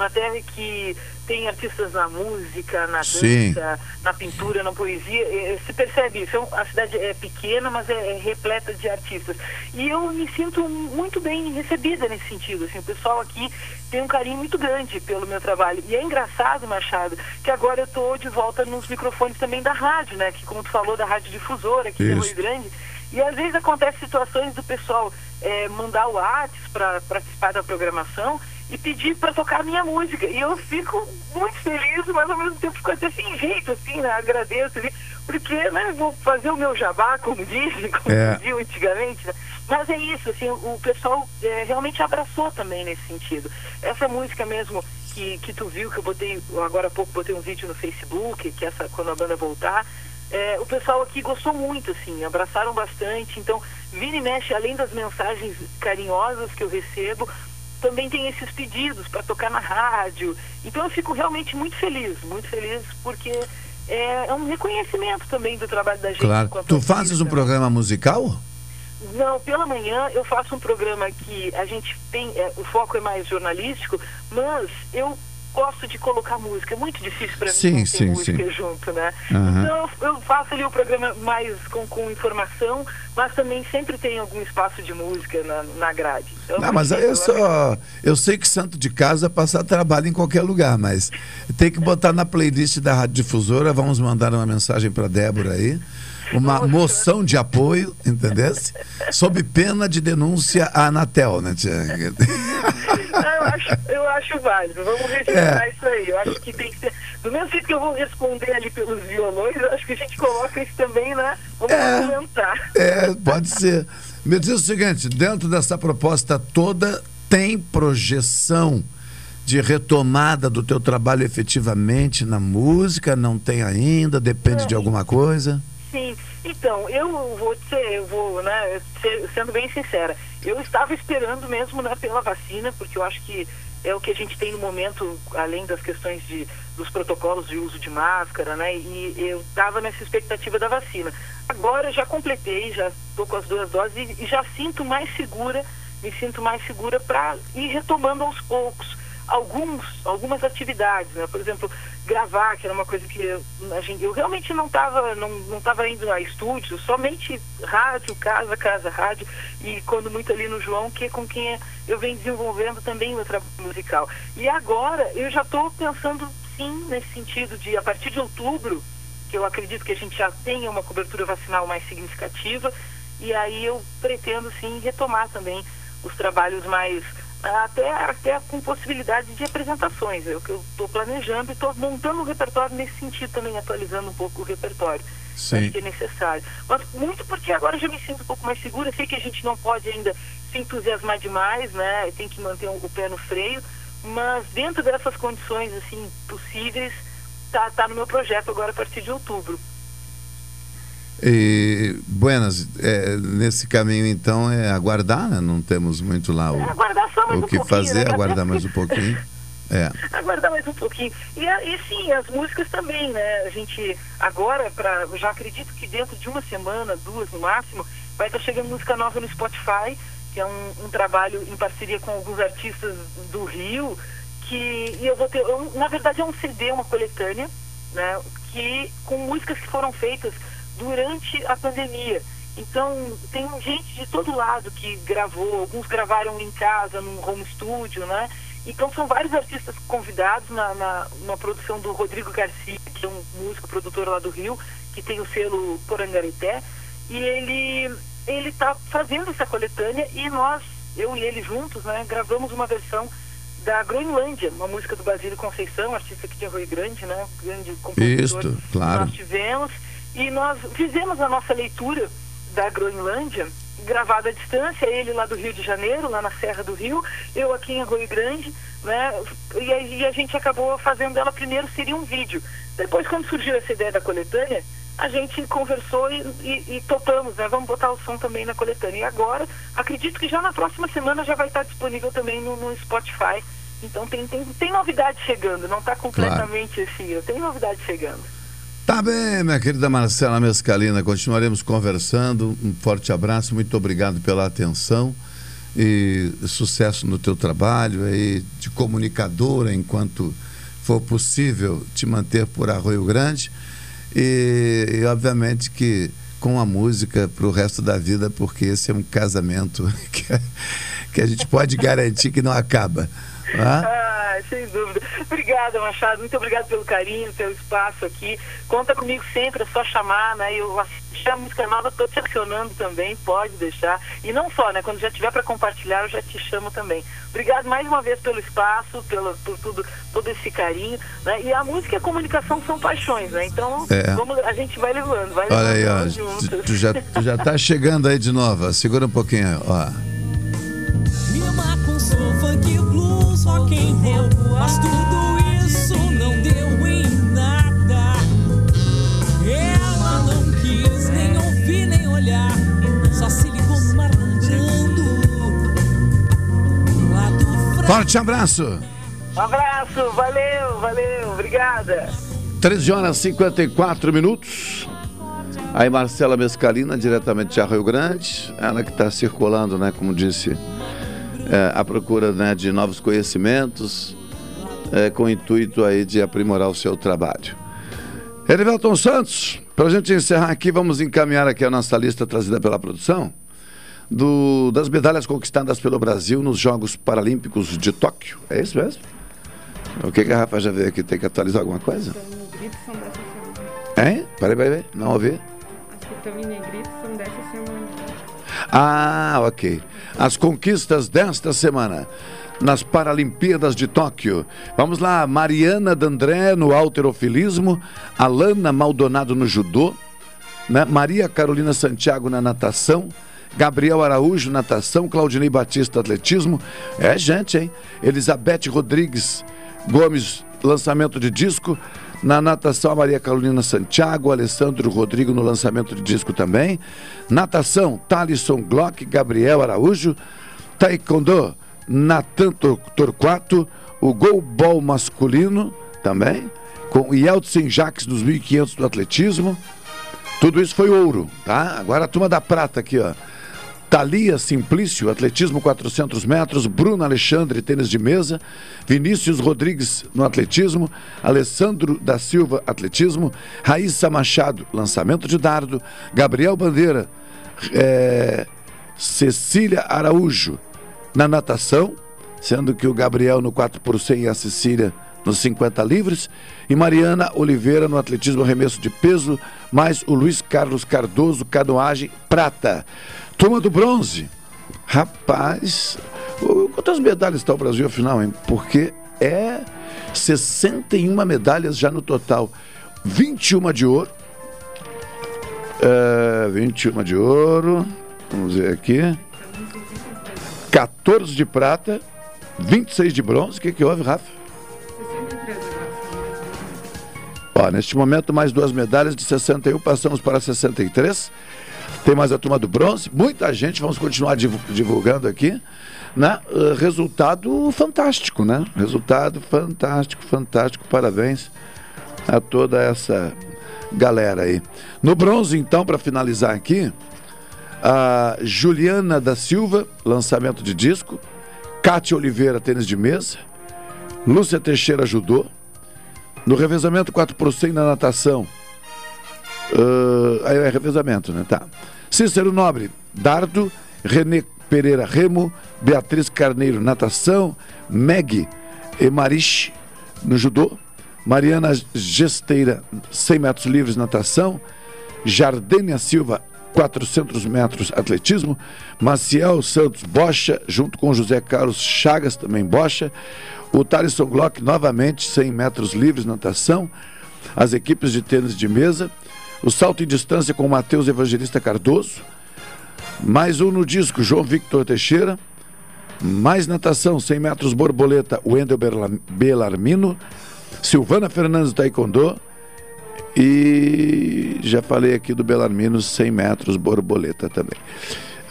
Uma terra que tem artistas na música, na Sim. dança, na pintura, na poesia. eh, Se percebe isso. É A cidade é pequena, mas é, é repleta de artistas. E eu me sinto muito bem recebida nesse sentido. Assim, o pessoal aqui tem um carinho muito grande pelo meu trabalho. E é engraçado, Machado, que agora eu estou de volta nos microfones também da rádio, né? Que como tu falou, da rádio difusora aqui em Isso. Rio Grande. E às vezes acontece situações do pessoal eh, mandar o WhatsApp para participar da programação e pedir para tocar a minha música. E eu fico muito feliz, mas ao mesmo tempo fico até sem jeito, assim, né? Agradeço, porque, né, vou fazer o meu jabá, como dizem, como É. diziam antigamente, né? Mas é isso, assim, o pessoal eh, realmente abraçou também nesse sentido. Essa música mesmo que, que tu viu, que eu botei, agora há pouco botei um vídeo no Facebook, que essa quando a banda voltar, é, o pessoal aqui gostou muito, assim, abraçaram bastante. Então, vira e mexe, além das mensagens carinhosas que eu recebo, também tem esses pedidos para tocar na rádio. Então, eu fico realmente muito feliz, muito feliz, porque é, é um reconhecimento também do trabalho da gente. Claro. Tu fazes um artista. programa musical? Não, pela manhã eu faço um programa que a gente tem, é, o foco é mais jornalístico, mas eu gosto de colocar música. É muito difícil para mim Sim, ter sim, música sim. junto, né? Aham. Então eu eu faço ali o programa mais com, com informação, mas também sempre tem algum espaço de música na, na grade. Então, Não, mas aí eu só. Eu sei que santo de casa passa trabalho em qualquer lugar, mas tem que botar na playlist da Rádio Difusora. Vamos mandar uma mensagem para Débora aí. Uma moção de apoio, entendeu? Sob pena de denúncia à Anatel, né, tia? Eu, acho, eu acho válido. Vamos registrar É. isso aí. Eu acho que tem que ser. Do mesmo jeito que eu vou responder ali pelos violões, eu acho que a gente coloca isso também, né? Vamos argumentar. É, pode ser. Me diz o seguinte: dentro dessa proposta toda, tem projeção de retomada do teu trabalho efetivamente na música? Não tem ainda? Depende de alguma coisa? Sim, então, eu vou ser, eu vou, né, ser- sendo bem sincera, eu estava esperando mesmo né, pela vacina, porque eu acho que é o que a gente tem no momento, além das questões de, dos protocolos de uso de máscara, né? E eu estava nessa expectativa da vacina. Agora eu já completei, já estou com as duas doses e, e já sinto mais segura, me sinto mais segura para ir retomando aos poucos alguns, algumas atividades, né? Por exemplo, gravar, que era uma coisa que eu, a gente, eu realmente não estava não, não tava indo a estúdio, somente rádio, casa, casa, rádio, e quando muito ali no João, que é com quem eu venho desenvolvendo também o trabalho musical. E agora eu já estou pensando sim nesse sentido de, a partir de outubro, que eu acredito que a gente já tenha uma cobertura vacinal mais significativa, e aí eu pretendo sim retomar também os trabalhos mais até, até com possibilidade de apresentações. É o que eu estou planejando e estou montando um repertório nesse sentido também, atualizando um pouco o repertório. Sim. Acho que é necessário. Mas muito porque agora já me sinto um pouco mais segura. Sei que a gente não pode ainda se entusiasmar demais, né? Tem que manter o pé no freio. Mas dentro dessas condições assim possíveis, tá, tá no meu projeto agora a partir de outubro. E, buenas, é, nesse caminho então é aguardar, né? Não temos muito lá o, É, aguardar só mais o um que pouquinho, fazer, né? aguardar mais um pouquinho. É. aguardar mais um pouquinho. E, e sim, as músicas também, né? A gente agora, pra, já acredito que dentro de uma semana, duas no máximo, vai estar chegando música nova no Spotify, que é um, um trabalho em parceria com alguns artistas do Rio, que e eu vou ter, eu- na verdade é um CD, uma coletânea, né? Que com músicas que foram feitas durante a pandemia. Então, tem gente de todo lado que gravou, alguns gravaram em casa, num home studio, né? Então, são vários artistas convidados na, na, na produção do Rodrigo Garcia, que é um músico produtor lá do Rio, que tem o selo Porangarité, e ele ele está fazendo essa coletânea e nós, eu e ele juntos, né, gravamos uma versão da Groenlândia, uma música do Basílio Conceição, artista aqui de Arroio Grande, né, grande compositor Isto, claro. nós tivemos e nós fizemos a nossa leitura da Groenlândia gravada à distância, ele lá do Rio de Janeiro, lá na Serra do Rio, eu aqui em Arroio Grande, né? E, aí- e a gente acabou fazendo ela primeiro seria um vídeo. Depois, quando surgiu essa ideia da coletânea, a gente conversou e, e, e topamos, né? Vamos botar o som também na coletânea. E agora, acredito que já na próxima semana já vai estar disponível também no, no Spotify. Então tem, tem, tem novidade chegando, não está completamente assim, tem novidade chegando. Tá bem, minha querida Marcela Mescalina, continuaremos conversando. Um forte abraço, muito obrigado pela atenção e sucesso no teu trabalho aí de comunicadora enquanto for possível te manter por Arroio Grande e, e, obviamente que com a música para o resto da vida, porque esse é um casamento que, que a gente pode garantir que não acaba. Tá? Ah, sem dúvida. Obrigada, Machado. Muito obrigado pelo carinho, pelo espaço aqui. Conta comigo sempre, é só chamar, né? Eu assisti a música nova, estou te acionando também, pode deixar. E não só, né? Quando já tiver para compartilhar, eu já te chamo também. Obrigado mais uma vez pelo espaço, pelo, por tudo, todo esse carinho. Né? E a música e a comunicação são paixões, né? Então, É. vamos, a gente vai levando, vai Olha aí, levando ó, juntos. tu, tu já, tu já tá chegando aí de novo. Segura um pouquinho, ó. Rima com Forte abraço. Um abraço, valeu, valeu, obrigada. 13 horas e 54 minutos. Aí Marcela Mescalina, diretamente de Arroio Grande, ela que está circulando, né, como disse, é, à procura né, de novos conhecimentos, é, com o intuito aí de aprimorar o seu trabalho. Erivelton Santos, para a gente encerrar aqui, vamos encaminhar aqui a nossa lista trazida pela produção do- das medalhas conquistadas pelo Brasil nos Jogos Paralímpicos de Tóquio. É isso mesmo? O que, que a Rafa já veio aqui? Tem que atualizar alguma coisa? são dessa semana. Hein? Peraí, peraí, peraí. Não ouvi. As que estão em negrito são dessa semana. Ah, ok. As conquistas desta semana nas Paralimpíadas de Tóquio. Vamos lá, Mariana D'André no alterofilismo, Alana Maldonado no judô, né? Maria Carolina Santiago na natação, Gabriel Araújo natação, Claudinei Batista atletismo. É gente, hein? Elizabeth Rodrigues Gomes lançamento de disco. Na natação, a Maria Carolina Santiago, Alessandro Rodrigo no lançamento de disco também. Natação, Thalisson Glock, Gabriel Araújo. Taekwondo, Natan Tor- Torquato, o goalball masculino também, com Yeltsin Jacques dos 1500 do atletismo. Tudo isso foi ouro, tá? Agora a turma da prata aqui, ó. Thalia Simplício, atletismo 400 metros, Bruno Alexandre, tênis de mesa, Vinícius Rodrigues no atletismo, Alessandro da Silva, atletismo, Raíssa Machado, lançamento de dardo, Gabriel Bandeira, é, Cecília Araújo na natação, sendo que o Gabriel no 4 por 100 e a Cecília nos 50 livres, e Mariana Oliveira no atletismo arremesso de peso, mais o Luiz Carlos Cardoso, canoagem prata. Turma do bronze. Rapaz, quantas medalhas está o Brasil afinal, hein? Porque é 61 medalhas já no total. 21 de ouro. É, 21 de ouro. Vamos ver aqui. 14 de prata. 26 de bronze. O que, que houve, Rafa? Ó, neste momento, mais duas medalhas de 61, passamos para 63. Tem mais a turma do bronze, muita gente, vamos continuar divu- divulgando aqui, né? Uh, resultado fantástico, né? Resultado fantástico, fantástico, parabéns a toda essa galera aí. No bronze, então, para finalizar aqui, a Juliana da Silva, lançamento de disco, Cátia Oliveira, tênis de mesa, Lúcia Teixeira, judô, no revezamento 4 por 100 na natação. Ah, aí é revezamento, né? Tá. Cícero Nobre, dardo. Renê Pereira, remo. Beatriz Carneiro, natação. Meg Emarish, no judô. Mariana Gesteira, 100 metros livres, natação. Jardênia Silva, 400 metros, atletismo. Maciel Santos, bocha, junto com José Carlos Chagas, também bocha. O Thaleson Glock, novamente, 100 metros livres, natação. As equipes de tênis de mesa. O salto em distância com Matheus Evangelista Cardoso. Mais um no disco, João Victor Teixeira. Mais natação, 100 metros borboleta, Wendel Belarmino. Silvana Fernandes do Taekwondo. E já falei aqui do Belarmino, 100 metros borboleta também.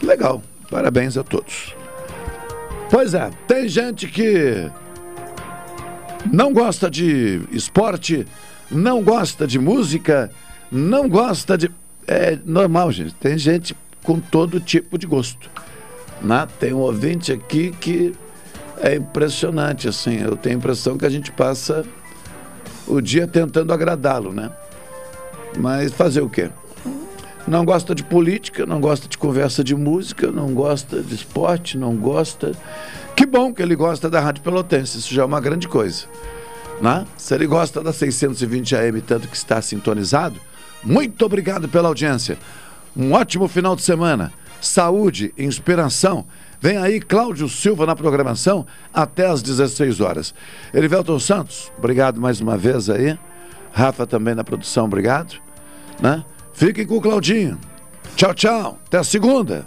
Legal, parabéns a todos. Pois é, tem gente que não gosta de esporte, não gosta de música, não gosta de. É normal, gente. Tem gente com todo tipo de gosto. Né? Tem um ouvinte aqui que é impressionante, assim. Eu tenho a impressão que a gente passa o dia tentando agradá-lo, né? Mas fazer o quê? Não gosta de política, não gosta de conversa de música, não gosta de esporte, não gosta. Que bom que ele gosta da Rádio Pelotense, isso já é uma grande coisa. Né? Se ele gosta da 620 AM, tanto que está sintonizado, muito obrigado pela audiência. Um ótimo final de semana. Saúde, inspiração. Vem aí Cláudio Silva na programação até às 16 horas. Erivelton Santos, obrigado mais uma vez aí. Rafa também na produção, obrigado. Né? Fiquem com o Claudinho. Tchau, tchau. Até a segunda.